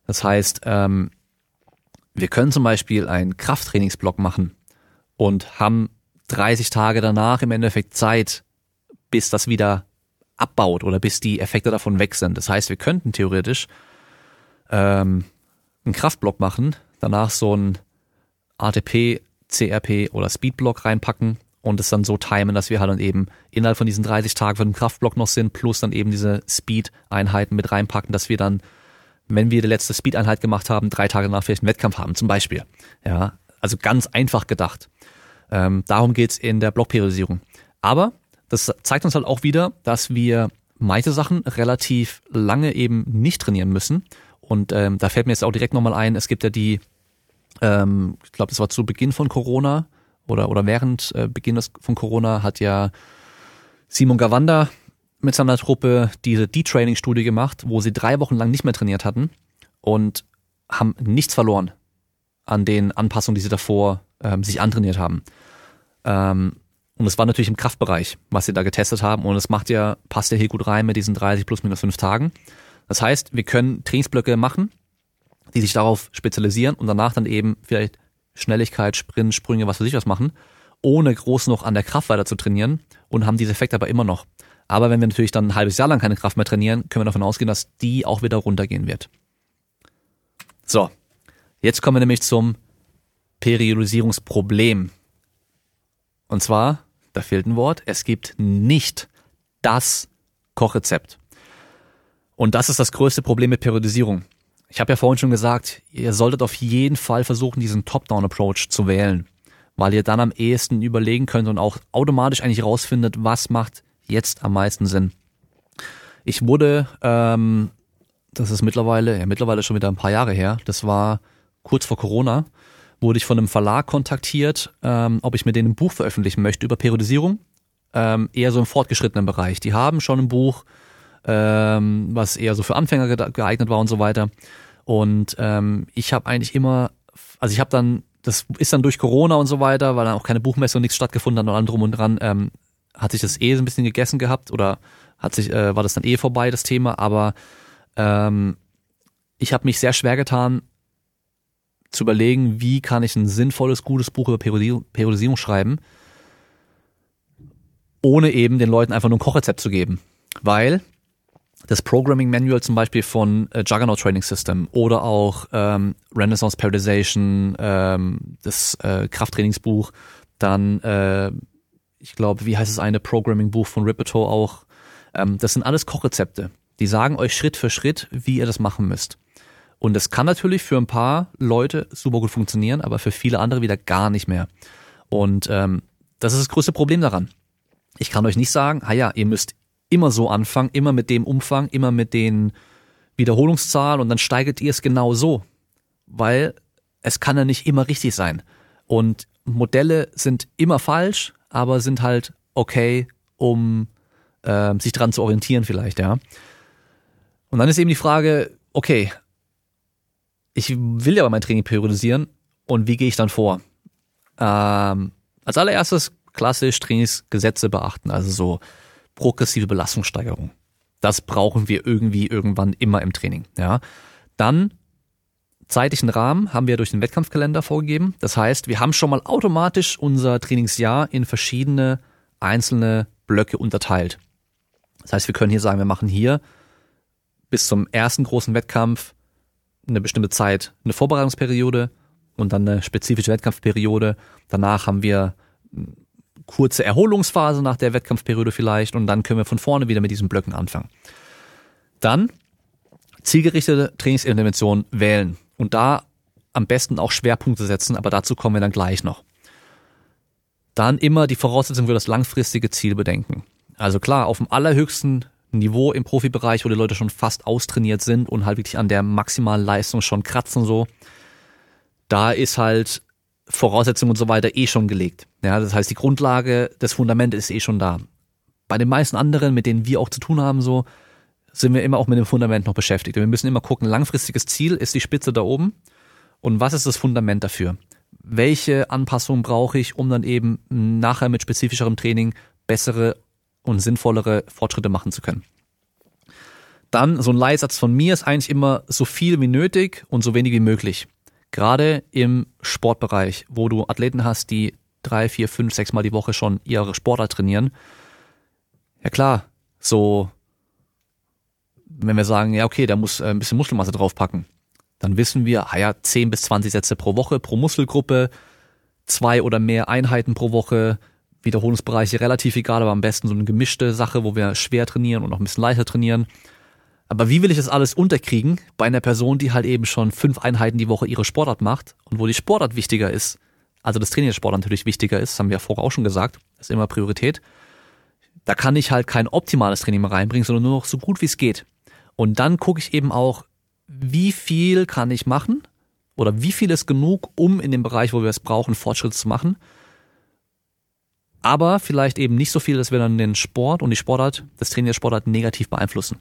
Das heißt, ähm, wir können zum Beispiel einen Krafttrainingsblock machen und haben 30 Tage danach im Endeffekt Zeit, bis das wieder abbaut oder bis die Effekte davon weg sind. Das heißt, wir könnten theoretisch ähm, einen Kraftblock machen, danach so ein ATP, CRP oder Speedblock reinpacken und es dann so timen, dass wir halt dann eben innerhalb von diesen 30 Tagen von dem Kraftblock noch sind, plus dann eben diese Speed-Einheiten mit reinpacken, dass wir dann, wenn wir die letzte Speed-Einheit gemacht haben, drei Tage danach vielleicht einen Wettkampf haben, zum Beispiel. Ja, also ganz einfach gedacht. Ähm, darum geht's in der Blockperiodisierung. Aber das zeigt uns halt auch wieder, dass wir manche Sachen relativ lange eben nicht trainieren müssen. Und ähm, da fällt mir jetzt auch direkt nochmal ein, es gibt ja die, ähm, ich glaube, das war zu Beginn von Corona oder, oder während äh, Beginn von Corona hat ja Simon Gawanda mit seiner Truppe diese D-Training-Studie gemacht, wo sie drei Wochen lang nicht mehr trainiert hatten und haben nichts verloren an den Anpassungen, die sie davor ähm, sich antrainiert haben. Ähm, und es war natürlich im Kraftbereich, was sie da getestet haben. Und es macht ja, passt ja hier gut rein mit diesen 30 plus minus 5 Tagen. Das heißt, wir können Trainingsblöcke machen, die sich darauf spezialisieren und danach dann eben vielleicht Schnelligkeit, Sprint, Sprünge, was weiß ich was machen, ohne groß noch an der Kraft weiter zu trainieren und haben diese Effekte aber immer noch. Aber wenn wir natürlich dann ein halbes Jahr lang keine Kraft mehr trainieren, können wir davon ausgehen, dass die auch wieder runtergehen wird. So, jetzt kommen wir nämlich zum Periodisierungsproblem. Und zwar da fehlt ein Wort, es gibt nicht das Kochrezept. Und das ist das größte Problem mit Periodisierung. Ich habe ja vorhin schon gesagt, ihr solltet auf jeden Fall versuchen, diesen Top-Down-Approach zu wählen, weil ihr dann am ehesten überlegen könnt und auch automatisch eigentlich rausfindet, was macht jetzt am meisten Sinn. Ich wurde, ähm, das ist mittlerweile, ja mittlerweile schon wieder ein paar Jahre her, das war kurz vor Corona, wurde ich von einem Verlag kontaktiert, ähm, ob ich mit denen ein Buch veröffentlichen möchte über Periodisierung, ähm, eher so im fortgeschrittenen Bereich. Die haben schon ein Buch, ähm, was eher so für Anfänger geeignet war und so weiter. Und ähm, ich habe eigentlich immer, also ich habe dann, das ist dann durch Corona und so weiter, weil dann auch keine Buchmesse und nichts stattgefunden hat und allem drum und dran, ähm, hat sich das eh so ein bisschen gegessen gehabt oder hat sich, äh, war das dann eh vorbei, das Thema, aber ähm, ich habe mich sehr schwer getan, zu überlegen, wie kann ich ein sinnvolles, gutes Buch über Periodisierung schreiben, ohne eben den Leuten einfach nur ein Kochrezept zu geben. Weil das Programming Manual zum Beispiel von äh, Juggernaut Training System oder auch ähm, Renaissance Periodization, ähm, das äh, Krafttrainingsbuch, dann äh, ich glaube, wie heißt es eine Programming-Buch von Ripito auch. Ähm, das sind alles Kochrezepte. Die sagen euch Schritt für Schritt, wie ihr das machen müsst. Und das kann natürlich für ein paar Leute super gut funktionieren, aber für viele andere wieder gar nicht mehr. Und ähm, das ist das größte Problem daran. Ich kann euch nicht sagen, ah ja, ihr müsst immer so anfangen, immer mit dem Umfang, immer mit den Wiederholungszahlen und dann steigert ihr es genau so. Weil es kann ja nicht immer richtig sein. Und Modelle sind immer falsch, aber sind halt okay, um äh, sich dran zu orientieren vielleicht, ja. Und dann ist eben die Frage, okay, ich will ja mein Training periodisieren und wie gehe ich dann vor? Ähm, als allererstes klassisch Trainingsgesetze beachten, also so progressive Belastungssteigerung. Das brauchen wir irgendwie irgendwann immer im Training. Ja, dann zeitlichen Rahmen haben wir durch den Wettkampfkalender vorgegeben. Das heißt, wir haben schon mal automatisch unser Trainingsjahr in verschiedene einzelne Blöcke unterteilt. Das heißt, wir können hier sagen, wir machen hier bis zum ersten großen Wettkampf eine bestimmte Zeit eine Vorbereitungsperiode und dann eine spezifische Wettkampfperiode. Danach haben wir eine kurze Erholungsphase nach der Wettkampfperiode vielleicht und dann können wir von vorne wieder mit diesen Blöcken anfangen. Dann zielgerichtete Trainingsinterventionen wählen und da am besten auch Schwerpunkte setzen, aber dazu kommen wir dann gleich noch. Dann immer die Voraussetzung für das langfristige Ziel bedenken. Also klar, auf dem allerhöchsten Niveau im Profibereich, wo die Leute schon fast austrainiert sind und halt wirklich an der maximalen Leistung schon kratzen so, da ist halt Voraussetzungen und so weiter eh schon gelegt. Ja, das heißt, die Grundlage, das Fundament ist eh schon da. Bei den meisten anderen, mit denen wir auch zu tun haben, so, sind wir immer auch mit dem Fundament noch beschäftigt. Wir müssen immer gucken, langfristiges Ziel ist die Spitze da oben. Und was ist das Fundament dafür? Welche Anpassungen brauche ich, um dann eben nachher mit spezifischerem Training bessere und sinnvollere Fortschritte machen zu können. Dann so ein Leitsatz von mir ist eigentlich immer so viel wie nötig und so wenig wie möglich. Gerade im Sportbereich, wo du Athleten hast, die drei, vier, fünf, sechs Mal die Woche schon ihre Sportart trainieren. Ja klar, so, wenn wir sagen, ja okay, der muss äh, ein bisschen Muskelmasse draufpacken, dann wissen wir, ah ja, 10 bis 20 Sätze pro Woche, pro Muskelgruppe, zwei oder mehr Einheiten pro Woche, Wiederholungsbereiche relativ egal, aber am besten so eine gemischte Sache, wo wir schwer trainieren und noch ein bisschen leichter trainieren. Aber wie will ich das alles unterkriegen bei einer Person, die halt eben schon fünf Einheiten die Woche ihre Sportart macht und wo die Sportart wichtiger ist, also das Training der Sportart natürlich wichtiger ist, das haben wir ja vorher auch schon gesagt, das ist immer Priorität. Da kann ich halt kein optimales Training mehr reinbringen, sondern nur noch so gut wie es geht. Und dann gucke ich eben auch, wie viel kann ich machen oder wie viel ist genug, um in dem Bereich, wo wir es brauchen, Fortschritte zu machen aber vielleicht eben nicht so viel, dass wir dann den Sport und die Sportart, das Training der Sportart negativ beeinflussen.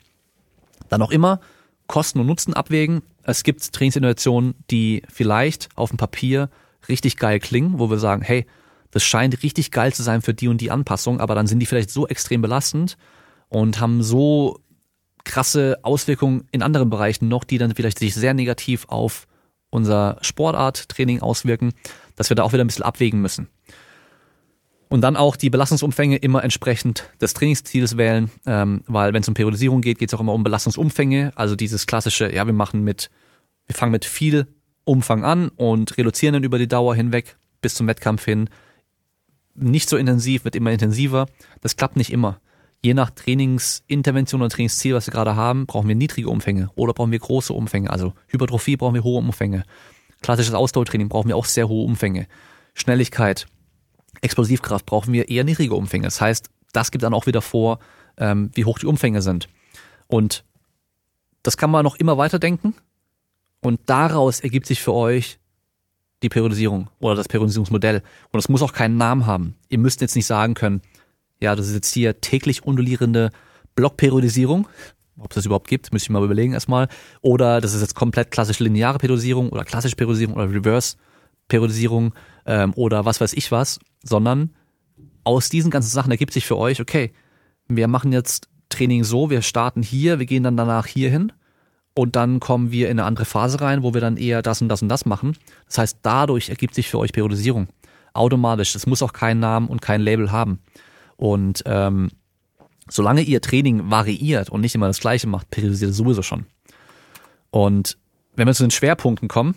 Dann auch immer Kosten und Nutzen abwägen. Es gibt Trainingsinnovationen, die vielleicht auf dem Papier richtig geil klingen, wo wir sagen, hey, das scheint richtig geil zu sein für die und die Anpassung, aber dann sind die vielleicht so extrem belastend und haben so krasse Auswirkungen in anderen Bereichen noch, die dann vielleicht sich sehr negativ auf unser Sportarttraining auswirken, dass wir da auch wieder ein bisschen abwägen müssen. Und dann auch die Belastungsumfänge immer entsprechend des Trainingsziels wählen, ähm, weil wenn es um Periodisierung geht, geht es auch immer um Belastungsumfänge. Also dieses klassische, ja, wir machen mit, wir fangen mit viel Umfang an und reduzieren dann über die Dauer hinweg bis zum Wettkampf hin. Nicht so intensiv, wird immer intensiver. Das klappt nicht immer. Je nach Trainingsintervention und Trainingsziel, was wir gerade haben, brauchen wir niedrige Umfänge oder brauchen wir große Umfänge. Also Hypertrophie brauchen wir hohe Umfänge. Klassisches Ausdauertraining brauchen wir auch sehr hohe Umfänge. Schnelligkeit, Explosivkraft brauchen wir eher niedrige Umfänge. Das heißt, das gibt dann auch wieder vor, ähm, wie hoch die Umfänge sind. Und das kann man noch immer weiterdenken. Und daraus ergibt sich für euch die Periodisierung oder das Periodisierungsmodell. Und es muss auch keinen Namen haben. Ihr müsst jetzt nicht sagen können, ja, das ist jetzt hier täglich undulierende Blockperiodisierung. Ob es das überhaupt gibt, müsste ich mal überlegen erstmal. Oder das ist jetzt komplett klassische lineare Periodisierung oder klassische Periodisierung oder Reverse Periodisierung ähm, oder was weiß ich was, sondern aus diesen ganzen Sachen ergibt sich für euch, okay, wir machen jetzt Training so, wir starten hier, wir gehen dann danach hier hin und dann kommen wir in eine andere Phase rein, wo wir dann eher das und das und das machen. Das heißt, dadurch ergibt sich für euch Periodisierung. Automatisch. Das muss auch keinen Namen und kein Label haben. Und ähm, solange ihr Training variiert und nicht immer das gleiche macht, periodisiert es sowieso schon. Und wenn wir zu den Schwerpunkten kommen,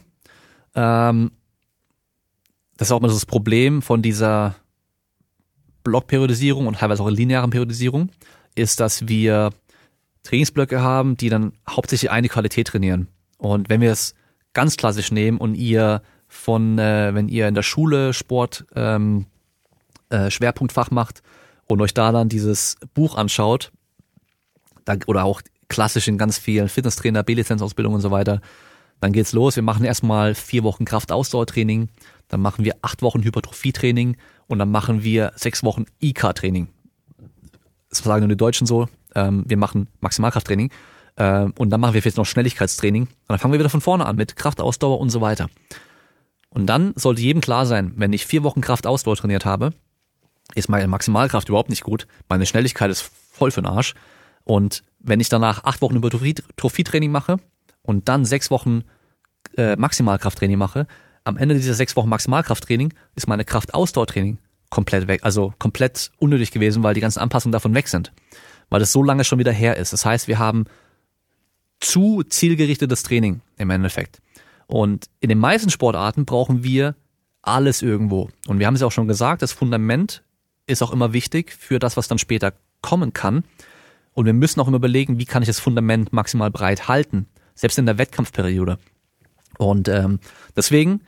ähm, das ist auch immer das Problem von dieser Blockperiodisierung und teilweise auch linearen Periodisierung, ist, dass wir Trainingsblöcke haben, die dann hauptsächlich eine Qualität trainieren. Und wenn wir es ganz klassisch nehmen und ihr von, äh, wenn ihr in der Schule Sport ähm, äh, Schwerpunktfach macht und euch da dann dieses Buch anschaut, da, oder auch klassisch in ganz vielen Fitnesstrainer, B-Lizenzausbildungen und so weiter, dann geht's los. Wir machen erstmal vier Wochen Kraft-Ausdauer-Training, dann machen wir acht Wochen Hypertrophie-Training und dann machen wir sechs Wochen IK-Training. Das sagen nur die Deutschen so. Ähm, wir machen Maximalkrafttraining äh, und dann machen wir jetzt noch Schnelligkeitstraining und dann fangen wir wieder von vorne an mit Kraftausdauer und so weiter. Und dann sollte jedem klar sein, wenn ich vier Wochen Kraftausdauer trainiert habe, ist meine Maximalkraft überhaupt nicht gut, meine Schnelligkeit ist voll für den Arsch. Und wenn ich danach acht Wochen Hypertrophie-Training mache und dann sechs Wochen äh, Maximalkrafttraining mache, am Ende dieser sechs Wochen Maximalkrafttraining ist meine Kraftausdauertraining komplett weg, also komplett unnötig gewesen, weil die ganzen Anpassungen davon weg sind, weil es so lange schon wieder her ist. Das heißt, wir haben zu zielgerichtetes Training im Endeffekt. Und in den meisten Sportarten brauchen wir alles irgendwo. Und wir haben es ja auch schon gesagt, das Fundament ist auch immer wichtig für das, was dann später kommen kann. Und wir müssen auch immer überlegen, wie kann ich das Fundament maximal breit halten, selbst in der Wettkampfperiode. Und ähm, deswegen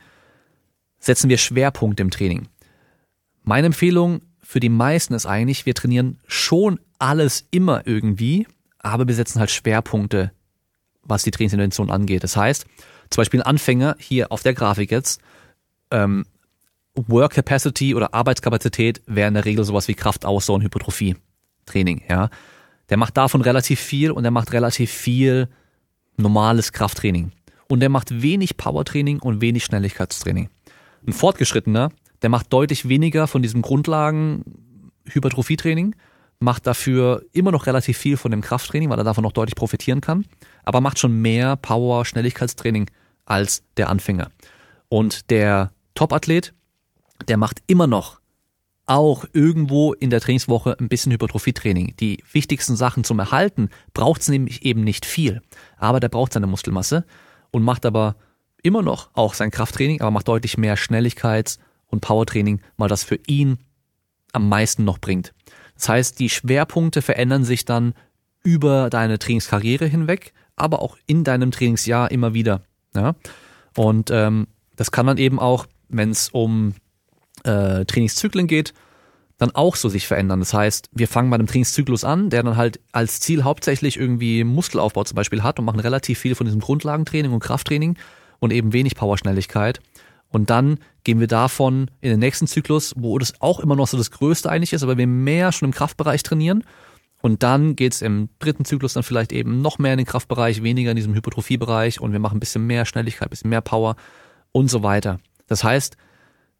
setzen wir Schwerpunkte im Training. Meine Empfehlung für die meisten ist eigentlich, wir trainieren schon alles immer irgendwie, aber wir setzen halt Schwerpunkte, was die Trainingsintervention angeht. Das heißt, zum Beispiel ein Anfänger hier auf der Grafik jetzt, ähm, Work Capacity oder Arbeitskapazität wäre in der Regel sowas wie Kraftausdauer und Hypertrophie Training, ja. Der macht davon relativ viel und er macht relativ viel normales Krafttraining. Und der macht wenig Powertraining und wenig Schnelligkeitstraining. Ein Fortgeschrittener, der macht deutlich weniger von diesem Grundlagen Hypertrophietraining, macht dafür immer noch relativ viel von dem Krafttraining, weil er davon noch deutlich profitieren kann, aber macht schon mehr Power, Schnelligkeitstraining als der Anfänger. Und der Topathlet, der macht immer noch auch irgendwo in der Trainingswoche ein bisschen Hypertrophietraining. Die wichtigsten Sachen zum Erhalten braucht es nämlich eben nicht viel, aber der braucht seine Muskelmasse und macht aber immer noch auch sein Krafttraining, aber macht deutlich mehr Schnelligkeits- und Powertraining, weil das für ihn am meisten noch bringt. Das heißt, die Schwerpunkte verändern sich dann über deine Trainingskarriere hinweg, aber auch in deinem Trainingsjahr immer wieder. Ja? Und ähm, das kann dann eben auch, wenn es um äh, Trainingszyklen geht, dann auch so sich verändern. Das heißt, wir fangen bei einem Trainingszyklus an, der dann halt als Ziel hauptsächlich irgendwie Muskelaufbau zum Beispiel hat und machen relativ viel von diesem Grundlagentraining und Krafttraining und eben wenig Powerschnelligkeit. Und dann gehen wir davon in den nächsten Zyklus, wo das auch immer noch so das Größte eigentlich ist, aber wir mehr schon im Kraftbereich trainieren. Und dann geht's im dritten Zyklus dann vielleicht eben noch mehr in den Kraftbereich, weniger in diesem Hypertrophiebereich und wir machen ein bisschen mehr Schnelligkeit, ein bisschen mehr Power und so weiter. Das heißt,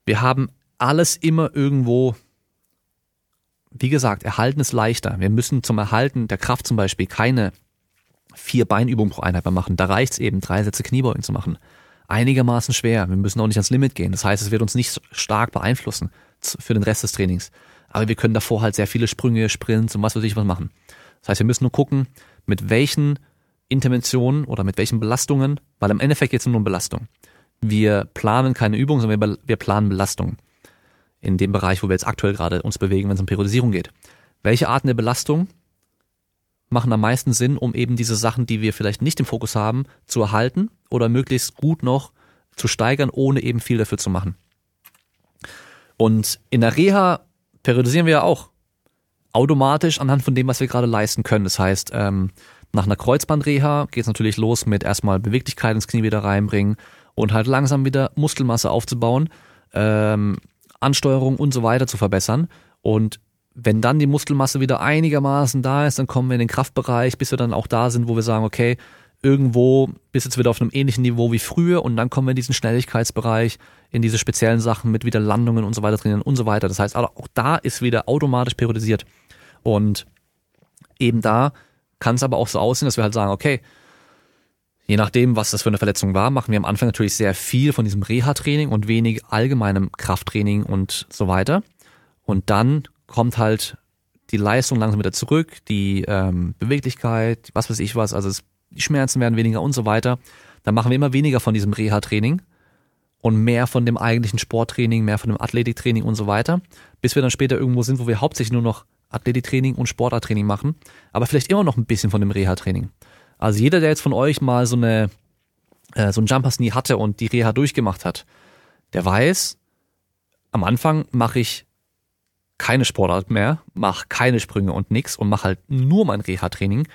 wir haben alles immer irgendwo, wie gesagt, Erhalten ist leichter. Wir müssen zum Erhalten der Kraft zum Beispiel keine vier Beinübungen pro Einheit mehr machen. Da reicht's eben, drei Sätze Kniebeugen zu machen. Einigermaßen schwer. Wir müssen auch nicht ans Limit gehen. Das heißt, es wird uns nicht stark beeinflussen für den Rest des Trainings. Aber wir können davor halt sehr viele Sprünge, Sprints und was weiß ich was machen. Das heißt, wir müssen nur gucken, mit welchen Interventionen oder mit welchen Belastungen, weil im Endeffekt geht es nur um Belastung. Wir planen keine Übung, sondern wir planen Belastung in dem Bereich, wo wir jetzt aktuell gerade uns bewegen, wenn es um Periodisierung geht. Welche Arten der Belastung machen am meisten Sinn, um eben diese Sachen, die wir vielleicht nicht im Fokus haben, zu erhalten oder möglichst gut noch zu steigern, ohne eben viel dafür zu machen. Und in der Reha periodisieren wir ja auch automatisch anhand von dem, was wir gerade leisten können. Das heißt, ähm, Nach einer Kreuzbandreha geht es natürlich los mit erstmal Beweglichkeit ins Knie wieder reinbringen und halt langsam wieder Muskelmasse aufzubauen, ähm, Ansteuerung und so weiter zu verbessern. Und wenn dann die Muskelmasse wieder einigermaßen da ist, dann kommen wir in den Kraftbereich, bis wir dann auch da sind, wo wir sagen, okay, irgendwo bist jetzt wieder auf einem ähnlichen Niveau wie früher und dann kommen wir in diesen Schnelligkeitsbereich, in diese speziellen Sachen mit wieder Landungen und so weiter trainieren und so weiter. Das heißt, auch da ist wieder automatisch periodisiert. Und eben da kann es aber auch so aussehen, dass wir halt sagen, okay, je nachdem, was das für eine Verletzung war, machen wir am Anfang natürlich sehr viel von diesem Reha-Training und wenig allgemeinem Krafttraining und so weiter. Und dann kommt halt die Leistung langsam wieder zurück, die ähm, Beweglichkeit, was weiß ich was, also es, die Schmerzen werden weniger und so weiter. Dann machen wir immer weniger von diesem Reha-Training und mehr von dem eigentlichen Sporttraining, mehr von dem Athletiktraining und so weiter, bis wir dann später irgendwo sind, wo wir hauptsächlich nur noch Athletiktraining und Sportarttraining machen, aber vielleicht immer noch ein bisschen von dem Reha-Training. Also jeder, der jetzt von euch mal so eine äh, so ein Jumper Knee hatte und die Reha durchgemacht hat, der weiß, am Anfang mache ich keine Sportart mehr, mache keine Sprünge und nix und mache halt nur mein Reha-Training.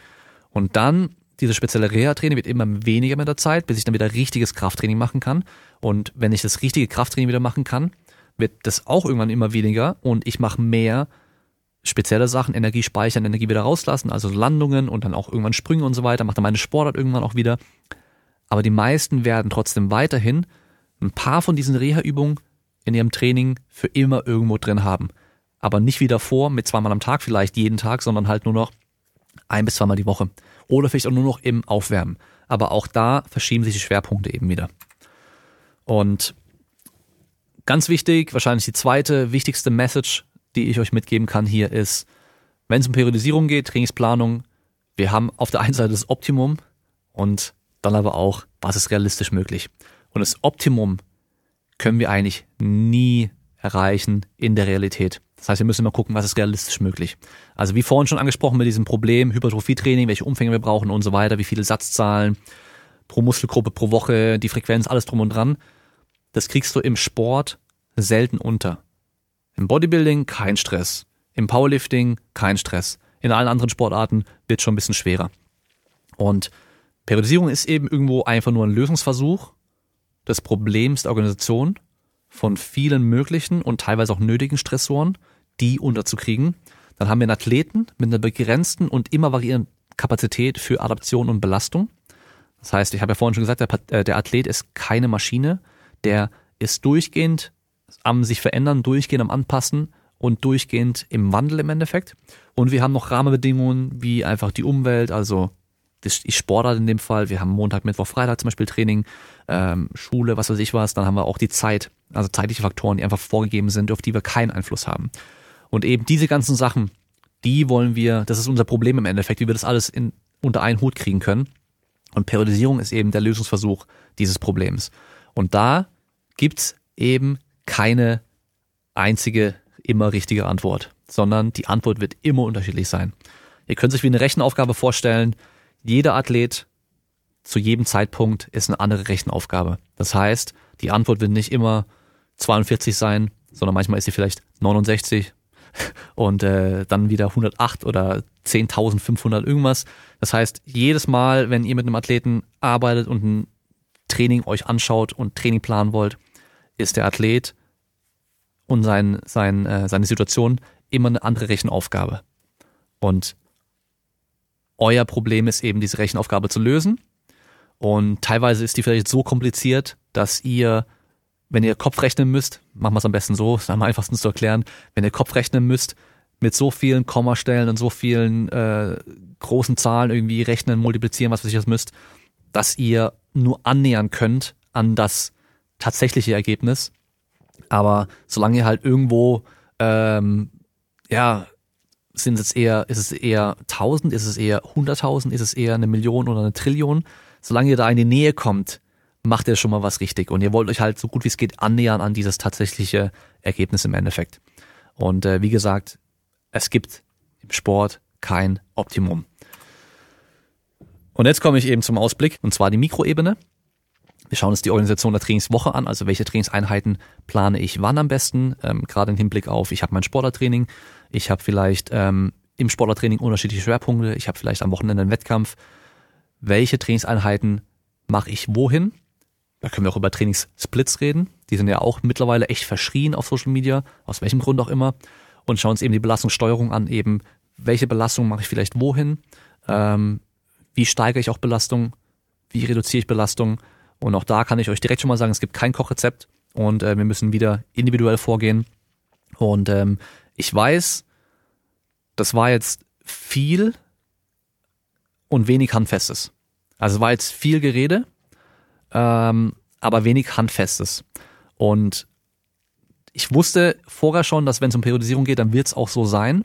Und dann, dieses spezielle Reha-Training wird immer weniger mit der Zeit, bis ich dann wieder richtiges Krafttraining machen kann. Und wenn ich das richtige Krafttraining wieder machen kann, wird das auch irgendwann immer weniger und ich mache mehr spezielle Sachen, Energie speichern, Energie wieder rauslassen, also Landungen und dann auch irgendwann Sprünge und so weiter, mache dann meine Sportart irgendwann auch wieder. Aber die meisten werden trotzdem weiterhin ein paar von diesen Reha-Übungen in ihrem Training für immer irgendwo drin haben aber nicht wie davor mit zweimal am Tag vielleicht jeden Tag, sondern halt nur noch ein bis zweimal die Woche. Oder vielleicht auch nur noch im Aufwärmen. Aber auch da verschieben sich die Schwerpunkte eben wieder. Und ganz wichtig, wahrscheinlich die zweite wichtigste Message, die ich euch mitgeben kann hier ist, wenn es um Periodisierung geht, Trainingsplanung, wir haben auf der einen Seite das Optimum und dann aber auch, was ist realistisch möglich. Und das Optimum können wir eigentlich nie erreichen in der Realität. Das heißt, wir müssen immer gucken, was ist realistisch möglich. Also wie vorhin schon angesprochen mit diesem Problem, Hypertrophietraining, welche Umfänge wir brauchen und so weiter, wie viele Satzzahlen pro Muskelgruppe pro Woche, die Frequenz, alles drum und dran. Das kriegst du im Sport selten unter. Im Bodybuilding kein Stress. Im Powerlifting kein Stress. In allen anderen Sportarten wird schon ein bisschen schwerer. Und Periodisierung ist eben irgendwo einfach nur ein Lösungsversuch des Problems der Organisation von vielen möglichen und teilweise auch nötigen Stressoren, die unterzukriegen. Dann haben wir einen Athleten mit einer begrenzten und immer variierenden Kapazität für Adaption und Belastung. Das heißt, ich habe ja vorhin schon gesagt, der, äh, Athlet ist keine Maschine, der ist durchgehend am sich verändern, durchgehend am Anpassen und durchgehend im Wandel im Endeffekt. Und wir haben noch Rahmenbedingungen wie einfach die Umwelt, also die Sportart in dem Fall. Wir haben Montag, Mittwoch, Freitag zum Beispiel Training, ähm, Schule, was weiß ich was. Dann haben wir auch die Zeit, also zeitliche Faktoren, die einfach vorgegeben sind, auf die wir keinen Einfluss haben. Und eben diese ganzen Sachen, die wollen wir, das ist unser Problem im Endeffekt, wie wir das alles in, unter einen Hut kriegen können. Und Periodisierung ist eben der Lösungsversuch dieses Problems. Und da gibt's eben keine einzige immer richtige Antwort, sondern die Antwort wird immer unterschiedlich sein. Ihr könnt euch wie eine Rechenaufgabe vorstellen, jeder Athlet zu jedem Zeitpunkt ist eine andere Rechenaufgabe. Das heißt, die Antwort wird nicht immer 42 sein, sondern manchmal ist sie vielleicht 69 und äh, dann wieder 108 oder 10.500 irgendwas. Das heißt, jedes Mal, wenn ihr mit einem Athleten arbeitet und ein Training euch anschaut und Training planen wollt, ist der Athlet und sein, sein, äh, seine Situation immer eine andere Rechenaufgabe. Und euer Problem ist eben, diese Rechenaufgabe zu lösen. Und teilweise ist die vielleicht so kompliziert, dass ihr, wenn ihr Kopf rechnen müsst, machen wir es am besten so, ist am einfachsten zu erklären, wenn ihr Kopf rechnen müsst, mit so vielen Kommastellen und so vielen äh, großen Zahlen irgendwie rechnen, multiplizieren, was weiß ich was müsst, dass ihr nur annähern könnt an das tatsächliche Ergebnis. Aber solange ihr halt irgendwo ähm, ja sind es eher, ist es eher 1000, ist es eher 100.000, ist es eher eine Million oder eine Trillion? Solange ihr da in die Nähe kommt, macht ihr schon mal was richtig und ihr wollt euch halt so gut wie es geht annähern an dieses tatsächliche Ergebnis im Endeffekt. Und äh, wie gesagt, es gibt im Sport kein Optimum. Und jetzt komme ich eben zum Ausblick, und zwar die Mikroebene. Wir schauen uns die Organisation der Trainingswoche an, also welche Trainingseinheiten plane ich wann am besten, ähm, gerade im Hinblick auf, ich habe mein Sportlertraining, ich habe vielleicht ähm, im Sportlertraining unterschiedliche Schwerpunkte. Ich habe vielleicht am Wochenende einen Wettkampf. Welche Trainingseinheiten mache ich wohin? Da können wir auch über Trainingssplits reden. Die sind ja auch mittlerweile echt verschrien auf Social Media, aus welchem Grund auch immer. Und schauen uns eben die Belastungssteuerung an, eben welche Belastung mache ich vielleicht wohin, ähm, wie steigere ich auch Belastung, wie reduziere ich Belastung. Und auch da kann ich euch direkt schon mal sagen, es gibt kein Kochrezept und äh, wir müssen wieder individuell vorgehen. Und ähm, ich weiß, das war jetzt viel und wenig Handfestes. Also war jetzt viel Gerede, ähm, aber wenig Handfestes. Und ich wusste vorher schon, dass wenn es um Periodisierung geht, dann wird es auch so sein.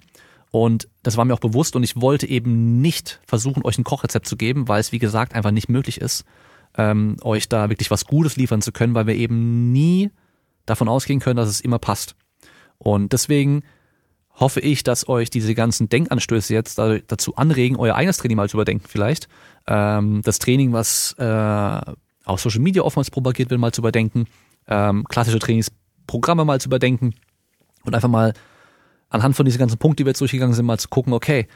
Und das war mir auch bewusst und ich wollte eben nicht versuchen, euch ein Kochrezept zu geben, weil es, wie gesagt, einfach nicht möglich ist, ähm, euch da wirklich was Gutes liefern zu können, weil wir eben nie davon ausgehen können, dass es immer passt. Und deswegen hoffe ich, dass euch diese ganzen Denkanstöße jetzt dazu anregen, euer eigenes Training mal zu überdenken vielleicht. Ähm, das Training, was äh, auf Social Media oftmals propagiert wird, mal zu überdenken. Ähm, klassische Trainingsprogramme mal zu überdenken. Und einfach mal anhand von diesen ganzen Punkten, die wir jetzt durchgegangen sind, mal zu gucken, okay,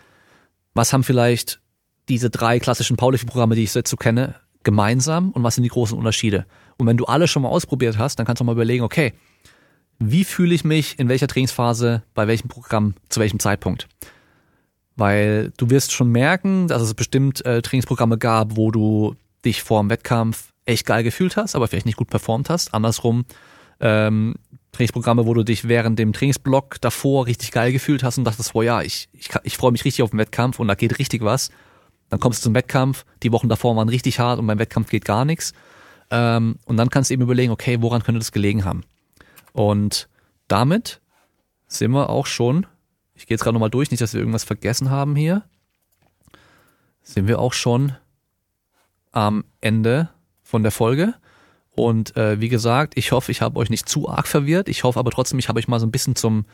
was haben vielleicht diese drei klassischen Powerlifting-Programme, die ich jetzt so kenne, gemeinsam und was sind die großen Unterschiede? Und wenn du alle schon mal ausprobiert hast, dann kannst du mal überlegen, okay, wie fühle ich mich in welcher Trainingsphase, bei welchem Programm, zu welchem Zeitpunkt? Weil du wirst schon merken, dass es bestimmt äh, Trainingsprogramme gab, wo du dich vor dem Wettkampf echt geil gefühlt hast, aber vielleicht nicht gut performt hast. Andersrum ähm, Trainingsprogramme, wo du dich während dem Trainingsblock davor richtig geil gefühlt hast und dachtest, oh ja, ich, ich, ich freue mich richtig auf den Wettkampf und da geht richtig was. Dann kommst du zum Wettkampf, die Wochen davor waren richtig hart und beim Wettkampf geht gar nichts. Ähm, und dann kannst du eben überlegen, okay, woran könnte das gelegen haben? Und damit sind wir auch schon, ich gehe jetzt gerade nochmal durch, nicht, dass wir irgendwas vergessen haben hier, sind wir auch schon am Ende von der Folge. Und äh, wie gesagt, ich hoffe, ich habe euch nicht zu arg verwirrt. Ich hoffe aber trotzdem, ich habe euch mal so ein bisschen zum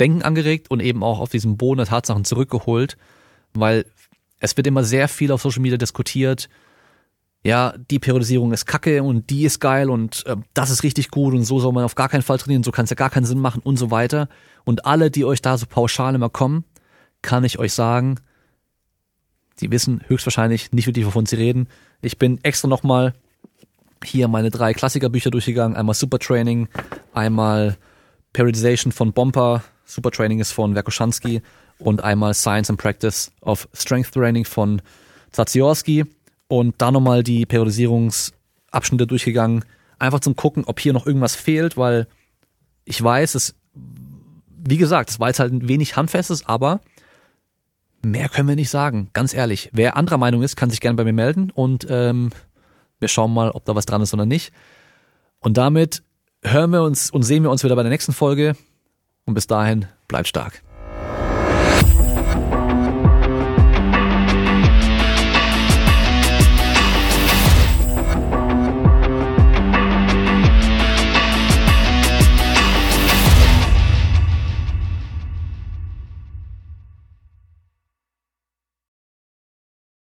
Denken angeregt und eben auch auf diesen Boden der Tatsachen zurückgeholt, weil es wird immer sehr viel auf Social Media diskutiert. Ja, die Periodisierung ist kacke und die ist geil und äh, das ist richtig gut und so soll man auf gar keinen Fall trainieren, so kann es ja gar keinen Sinn machen und so weiter. Und alle, die euch da so pauschal immer kommen, kann ich euch sagen, die wissen höchstwahrscheinlich nicht wirklich, wovon sie reden. Ich bin extra nochmal hier meine drei Klassikerbücher durchgegangen. Einmal Super Training, einmal Periodization von Bomper, Super Training ist von Werkoschansky und einmal Science and Practice of Strength Training von Zaziorski und da nochmal die Periodisierungsabschnitte durchgegangen. Einfach zum gucken, ob hier noch irgendwas fehlt, weil ich weiß, es, wie gesagt, es war jetzt halt ein wenig handfestes, aber mehr können wir nicht sagen. Ganz ehrlich. Wer anderer Meinung ist, kann sich gerne bei mir melden und ähm, wir schauen mal, ob da was dran ist oder nicht. Und damit hören wir uns und sehen wir uns wieder bei der nächsten Folge. Und bis dahin, bleibt stark.